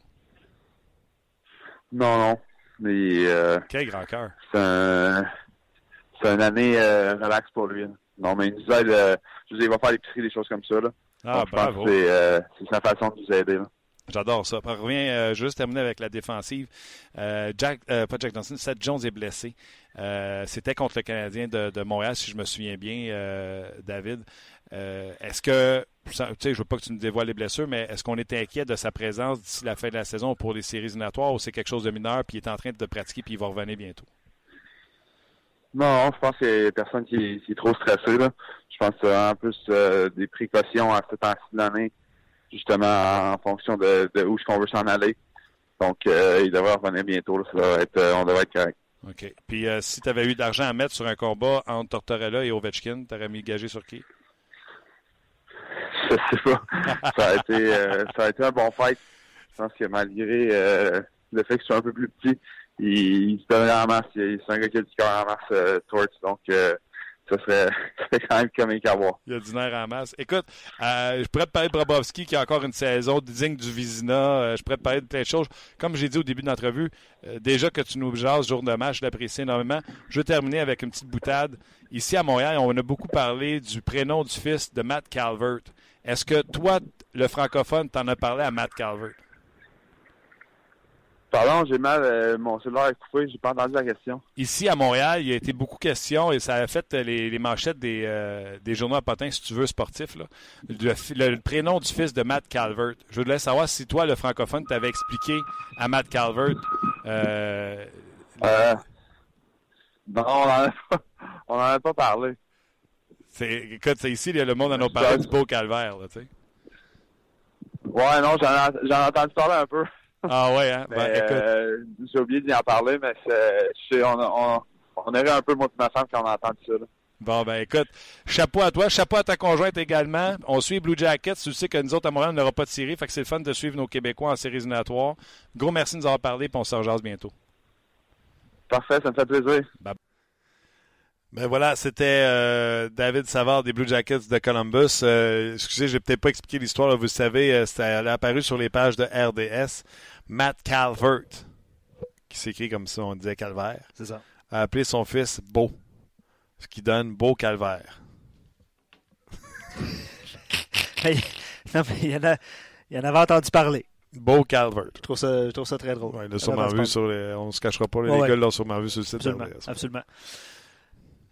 Non, non. Mais euh, Quel grand cœur. c'est un, c'est une année relax pour lui. Non, mais il nous aide, je veux dire, il va faire l'épicerie, des choses comme ça. Là. Ah, Donc, bravo. c'est sa façon de nous aider. Là. J'adore ça. On revient euh, juste terminer avec la défensive. Euh, Jack, euh, pas Jack Johnson, Seth Jones est blessé. C'était contre le Canadien de, Montréal, si je me souviens bien, David. Est-ce que, tu sais, je veux pas que tu nous dévoiles les blessures, mais est-ce qu'on est inquiet de sa présence d'ici la fin de la saison pour les séries éliminatoires ou c'est quelque chose de mineur puis il est en train de pratiquer puis il va revenir bientôt? Non, je pense qu'il y a personne qui, est- trop stressé. Là. Je pense en plus des précautions à ce temps-ci justement en, fonction de, de où est-ce qu'on veut s'en aller. Donc, euh, il devrait revenir bientôt. Là. Ça va être, euh, on devrait être correct. OK. Puis euh, si tu avais eu de l'argent à mettre sur un combat entre Tortorella et Ovechkin, tu aurais mis gagé sur qui? Je sais pas. ça, a été, euh, ça a été un bon fight. Je pense que malgré euh, le fait que je suis un peu plus petit, il, il se donnait en masse. Il- C'est un gars qui a du cœur en masse, Torch. Donc, euh, ça serait, ça serait quand même comique à voir. Il y a du nerf en masse. Écoute, euh, je pourrais te parler de Brabowski qui a encore une saison digne du Vizina. Euh, je pourrais te parler de plein de choses. Comme j'ai dit au début de l'entrevue, euh, déjà que tu nous jases jour de match, je l'apprécie énormément. Je vais terminer avec une petite boutade. Ici à Montréal, on a beaucoup parlé du prénom du fils de Matt Calvert. Est-ce que toi, le francophone, t'en as parlé à Matt Calvert? Pardon, j'ai mal, euh, mon cellulaire est coupé, j'ai pas entendu la question. Ici à Montréal, il y a été beaucoup question et ça a fait les, les manchettes des, euh, des journaux à potins, si tu veux, sportifs. Là. Le, prénom du fils de Matt Calvert. Je voulais savoir si toi, le francophone, t'avais expliqué à Matt Calvert. euh, Euh, non, on en a a pas parlé. écoute, c'est ici, le monde en a parlé du beau calvaire. Là, tu sais. Ouais, non, j'en ai entendu parler un peu. Ah ouais, hein? Ben, écoute, euh, j'ai oublié d'y en parler, mais c'est, on, on, on aurait un peu, moi ma femme, quand on a entendu ça. Là. Bon, ben écoute, chapeau à toi, chapeau à ta conjointe également. On suit Blue Jackets. Tu sais que nous autres, à Montréal, on n'aura pas de série. Fait que c'est le fun de suivre nos Québécois en séries éliminatoires. Gros merci de nous avoir parlé, puis on se rejase bientôt. Parfait, ça me fait plaisir. Ben voilà, c'était euh, David Savard des Blue Jackets de Columbus. Euh, excusez, j'ai peut-être pas expliqué l'histoire. Vous le savez, euh, c'était elle est apparu sur les pages de RDS. Matt Calvert, qui s'écrit comme ça, on disait Calvaire, C'est ça. a appelé son fils Beau, ce qui donne Beau Calvaire. Hey, non, mais il y en a, il y en avait entendu parler. Beau Calvert. Je trouve ça, je trouve ça très drôle. Ouais, il l'a sûrement Attends, vu c'est sur les, on se cachera pas, les Ouais, ouais. gars l'ont sûrement vu sur le site Absolument, de RDS. absolument.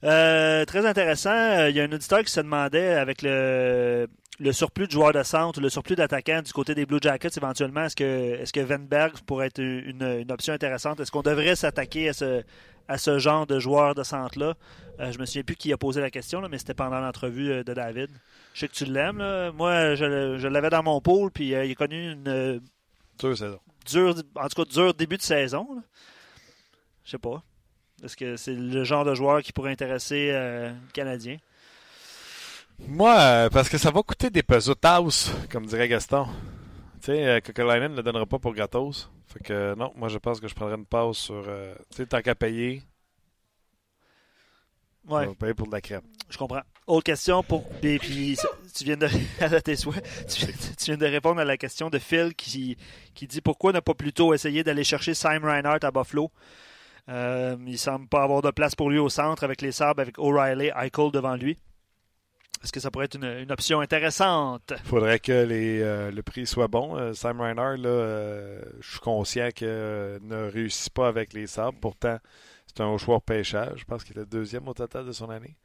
Euh, très intéressant. Euh, Il y a un auditeur qui se demandait avec le, le surplus de joueurs de centre, le surplus d'attaquants du côté des Blue Jackets, éventuellement, est-ce que, est-ce que Venberg pourrait être une, une option intéressante? Est-ce qu'on devrait s'attaquer à ce, à ce genre de joueur de centre-là? Euh, je me souviens plus qui a posé la question, là, mais c'était pendant l'entrevue euh, de David. Je sais que tu l'aimes. Moi, je, je l'avais dans mon pôle, puis euh, il a connu une dure, en tout cas, dur début de saison. là. Je sais pas. Est-ce que c'est le genre de joueur qui pourrait intéresser euh, le Canadien? Moi, euh, parce que ça va coûter des pesos house, comme dirait Gaston. Tu sais, euh, Kokolainen ne le donnera pas pour gratos. Fait que non, moi je pense que je prendrais une pause sur. euh, tu sais, tant qu'à payer, Ouais. on va payer pour de la crème. Je comprends. Autre question pour. Puis, puis, tu viens de. à tes souhaits. Tu, tu viens de répondre à la question de Phil qui, qui dit pourquoi ne pas plutôt essayer d'aller chercher Sam Reinhardt à Buffalo? Euh, il semble pas avoir de place pour lui au centre avec les Sabres, avec O'Reilly, Eichel devant lui. Est-ce que ça pourrait être une, option intéressante? faudrait que euh, le prix soit bon. Euh, Sam Reinhardt, là, euh, je suis conscient qu'il ne réussit pas avec les Sabres. Pourtant, c'est un choix pêchage. Je pense qu'il était deuxième au total de son année.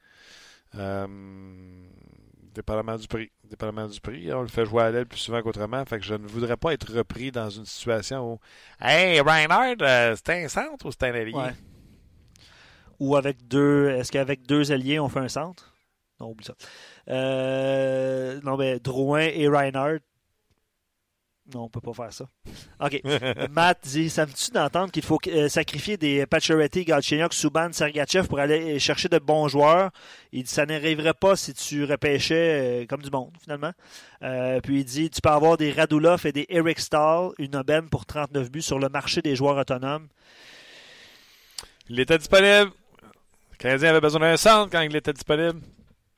Dépendamment du prix. Dépendamment du prix. On le fait jouer à l'aile plus souvent qu'autrement. Fait que je ne voudrais pas être repris dans une situation où Hey, Reinhardt, euh, c'est un centre ou c'est un allié? Ou avec deux. Est-ce qu'avec deux alliés, on fait un centre? Non, oublie ça. Euh, non, mais Drouin et Reinhardt. Non, on peut pas faire ça. OK. Matt dit Ça me tue d'entendre qu'il faut euh, sacrifier des Pacioretty, Galchenyuk, Subban, Sergachev pour aller chercher de bons joueurs? Il dit Ça n'arriverait pas si tu repêchais euh, comme du monde, finalement. Euh, puis il dit Tu peux avoir des Radulov et des Eric Stahl, une aubaine pour 39 buts sur le marché des joueurs autonomes. Il était disponible. Le Canadien avait besoin d'un centre quand il était disponible.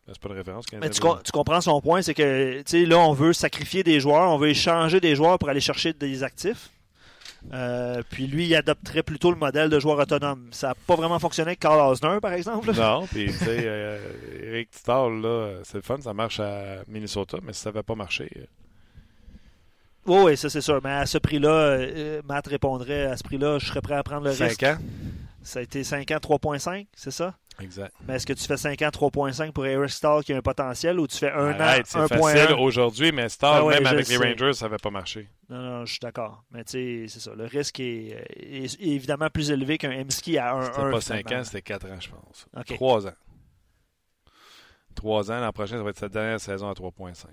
Ben, C'est pas une référence. Mais tu, avait- com- tu comprends son point, c'est que là, on veut sacrifier des joueurs, on veut échanger des joueurs pour aller chercher des actifs. Euh, puis lui, il adopterait plutôt le modèle de joueur autonome. Ça n'a pas vraiment fonctionné avec Carl Osner, par exemple. Non, puis tu sais, euh, Eric Stahl, là, c'est le fun, ça marche à Minnesota, mais ça n'avait pas marché. Oui, oui, ça c'est sûr. Mais à ce prix-là, euh, Matt répondrait à ce prix-là, je serais prêt à prendre le risque. 5 ans. Ça a été 5 ans, 3.5, c'est ça? Exact. Mais est-ce que tu fais 5 ans, 3.5 pour Eric Stahl qui a un potentiel ou tu fais 1 Arrête, an, c'est facile 1.1? aujourd'hui, mais Stahl, Ah ouais, même avec les. Rangers, ça n'avait pas marché. Non, non, je suis d'accord. Mais tu sais, c'est ça. Le risque est, évidemment plus élevé qu'un Emski à 1 C'était pas 5 ans, c'était 4 ans, je pense. OK. 3 ans. 3 ans, l'an prochain, ça va être sa dernière saison à 3.5.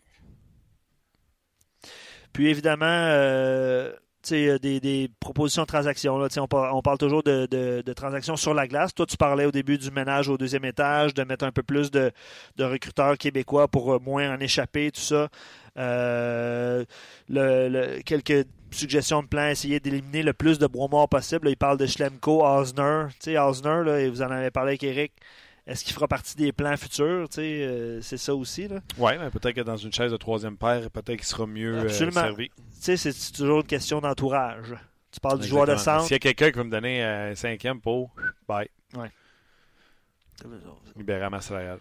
Puis évidemment, euh, des, des propositions de transactions. Là, on, on parle toujours de, de- transactions sur la glace. Toi, tu parlais au début du ménage au deuxième étage, de mettre un peu plus de, de recruteurs québécois pour euh, moins en échapper, tout ça. Euh, le- quelques suggestions de plans, essayer d'éliminer le plus de bois morts possible. Il parle de Schlemko, Osner. Osner, là, et vous en avez parlé avec Eric. Est-ce qu'il fera partie des plans futurs? Tu sais, euh, c'est ça aussi. Ouais, mais peut-être que dans une chaise de troisième paire, peut-être qu'il sera mieux euh, Absolument. servi. Tu sais, c'est toujours une question d'entourage. Tu parles du joueur de centre. S'il y a quelqu'un qui veut me donner euh, un cinquième pour, bye, libérer ma salariale.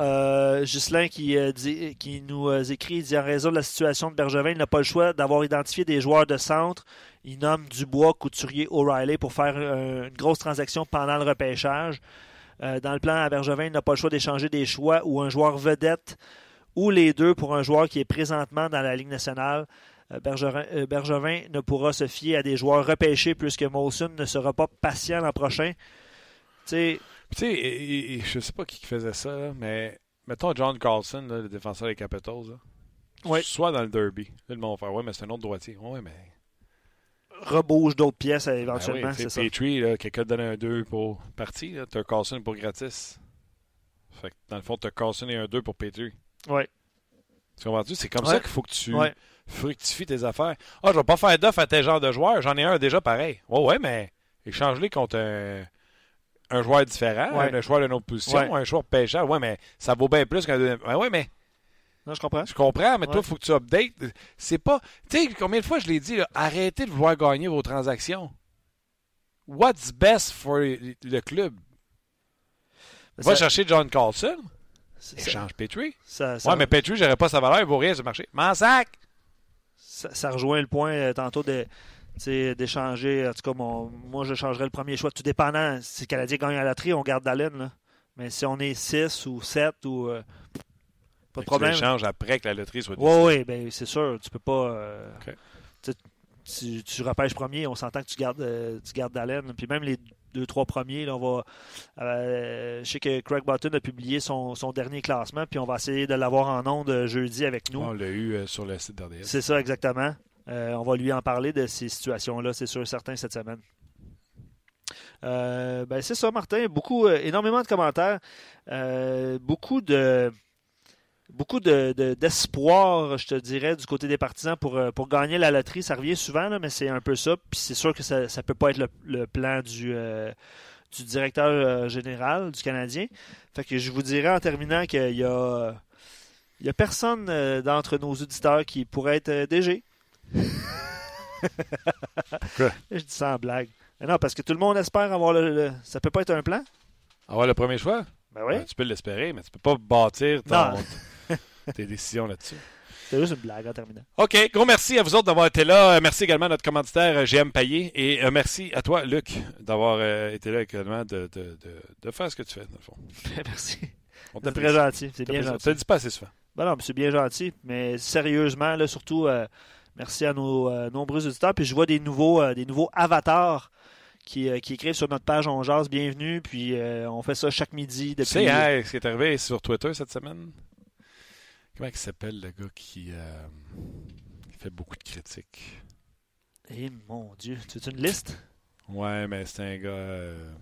Euh, Ghislain qui, euh, dit- qui nous euh, écrit, il dit en raison de la situation de Bergevin, il n'a pas le choix d'avoir identifié des joueurs de centre. Il nomme Dubois, Couturier, O'Reilly pour faire euh, une grosse transaction pendant le repêchage. Euh, dans le plan à Bergevin, il n'a pas le choix d'échanger des choix ou un joueur vedette ou les deux pour un joueur qui est présentement dans la Ligue nationale. Euh, Bergevin, euh, Bergevin ne pourra se fier à des joueurs repêchés puisque Molson ne sera pas patient l'an prochain. Tu sais, je sais pas qui qui faisait ça, là, mais mettons John Carlson, là, le défenseur des Capitals, là, Oui. soit dans le derby. Là, le monde va faire, ouais, mais c'est un autre droitier. Ouais, mais. Rebouge d'autres pièces euh, Ben éventuellement, oui, tu c'est. Petrie, quelqu'un te donne un 2 pour partie, là, t'as Carlson pour gratis. Fait que dans le fond, t'as Carlson et un 2 pour Petrie. Ouais. Tu comprends-tu? C'est comme Ouais. ça qu'il faut que tu Ouais. fructifies tes affaires. Ah, je vais pas faire d'offre à tel genre de joueur, j'en ai un déjà pareil. Ouais, ouais, mais échange-les contre un, un joueur différent, Ouais. un joueur d'une autre position, Ouais. un joueur pêcheur. Ouais, mais ça vaut bien plus qu'un deuxième. Ouais, mais Non, je comprends. je comprends, mais toi, il faut que tu updates. C'est pas. Tu sais, combien de fois je l'ai dit, là, arrêtez de vouloir gagner vos transactions. What's best for le club? Va chercher John Carlson, ça, échange Petrie. ça, Ouais, mais Petrie, j'aurais pas sa valeur, il vaut rien le marché. M'en sac! ça- rejoint le point euh, tantôt de d'échanger. En tout cas, mon- moi, je changerais le premier choix. Tout dépendant. Si le Canadien gagne à la loterie, on garde Dallin. Là. Mais si on est 6 ou 7 ou. euh, pas de problème. Tu après que la loterie soit Oui, décidée. oui, ben, c'est sûr. Tu peux pas. euh, tu, tu, repêches premier, on s'entend que tu gardes, euh, tu gardes Allen. Puis même les deux, trois premiers, là, on va. euh, je sais que Craig Button a publié son, son dernier classement, puis on va essayer de l'avoir en ondes jeudi avec nous. On l'a eu sur le site d'RDS. C'est ça, exactement. On va lui en parler de ces situations-là, c'est sûr certain, cette semaine. Euh, ben, c'est ça, Martin. Beaucoup, euh, énormément de commentaires. Euh, beaucoup de. Beaucoup de- de- d'espoir, je te dirais, du côté des partisans pour, euh, pour gagner la loterie. Ça revient souvent, là, mais c'est un peu ça. Puis c'est sûr que ça ne peut pas être le, le plan du, euh, du directeur euh, général du Canadien. Fait que je vous dirais en terminant qu'il y a, il y a personne euh, d'entre nos auditeurs qui pourrait être DG. Pourquoi? Je dis ça en blague. Mais non, parce que tout le monde espère avoir le. le- Ça peut pas être un plan? Avoir le premier choix? Ben oui. Ben, tu peux l'espérer, mais tu peux pas bâtir ton-. tes décisions là-dessus. C'est juste une blague en terminant. OK. Gros merci à vous autres d'avoir été là. Euh, Merci également à notre commanditaire euh, GM Payé. Et euh, merci à toi, Luc, d'avoir été là également, de, de, de, de faire ce que tu fais, dans le fond. Merci. On C'est très gentil. C'est bien gentil. le dis pas assez souvent. Ben non, mais c'est bien gentil. Mais sérieusement, là, surtout, euh, merci à nos euh, nombreux auditeurs. Puis je vois des nouveaux, euh, des nouveaux avatars qui, euh, qui écrivent sur notre page On Jase. Bienvenue. Puis euh, on fait ça chaque midi Tu depuis. sais, hein, ce qui est arrivé sur Twitter cette semaine? Comment il s'appelle le gars qui, euh, qui fait beaucoup de critiques? Eh mon Dieu. Tu veux une liste? Ouais, mais c'est un gars. Euh,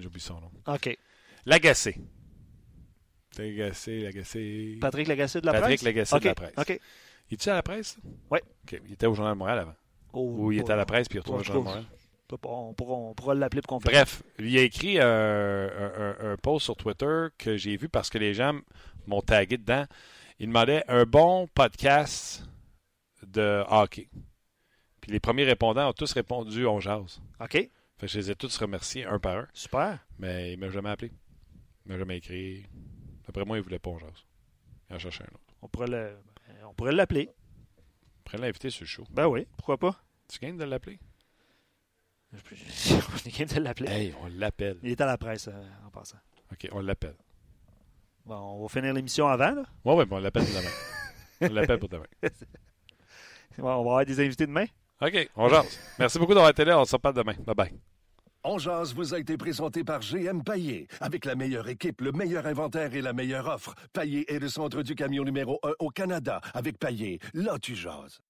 j'oublie son nom. OK. Lagacé. Lagacé, Lagacé. Patrick Lagacé de la Patrick presse? Lagacé OK. de la presse. OK. Il était à la presse? OK. Il était au Journal de Montréal avant. Oh, Ou il était à la presse puis il retourne au Journal de Montréal. On pourra, on pourra l'appeler pour qu'on. Bref, il a écrit un, un- un- un post sur Twitter que j'ai vu parce que les gens m'ont tagué dedans. Il demandait un bon podcast de hockey. Puis les premiers répondants ont tous répondu on jase. OK. Fait que je les ai tous remerciés un par un, Super. mais il m'a jamais appelé. Il m'a jamais écrit. Après moi, il voulait pas on jase. Il en cherchait un autre. On pourrait le- on pourrait l'appeler. L'inviter sur le show. Ben oui, pourquoi pas? Tu gagnes de l'appeler? On est de l'appeler. Hey, on l'appelle. Il est à la presse euh, en passant. OK, on l'appelle. Bon, on va finir l'émission avant. Là. Ouais, ouais, mais on l'appelle pour demain. on l'appelle pour demain. Bon, on va avoir des invités demain. OK, on jase. Merci beaucoup d'avoir été là. On se reparle demain. Bye bye. On jase vous a été présenté par GM Paillé. Avec la meilleure équipe, le meilleur inventaire et la meilleure offre. Paillé est le centre du camion numéro 1 au Canada. Avec Paillé, là tu jases.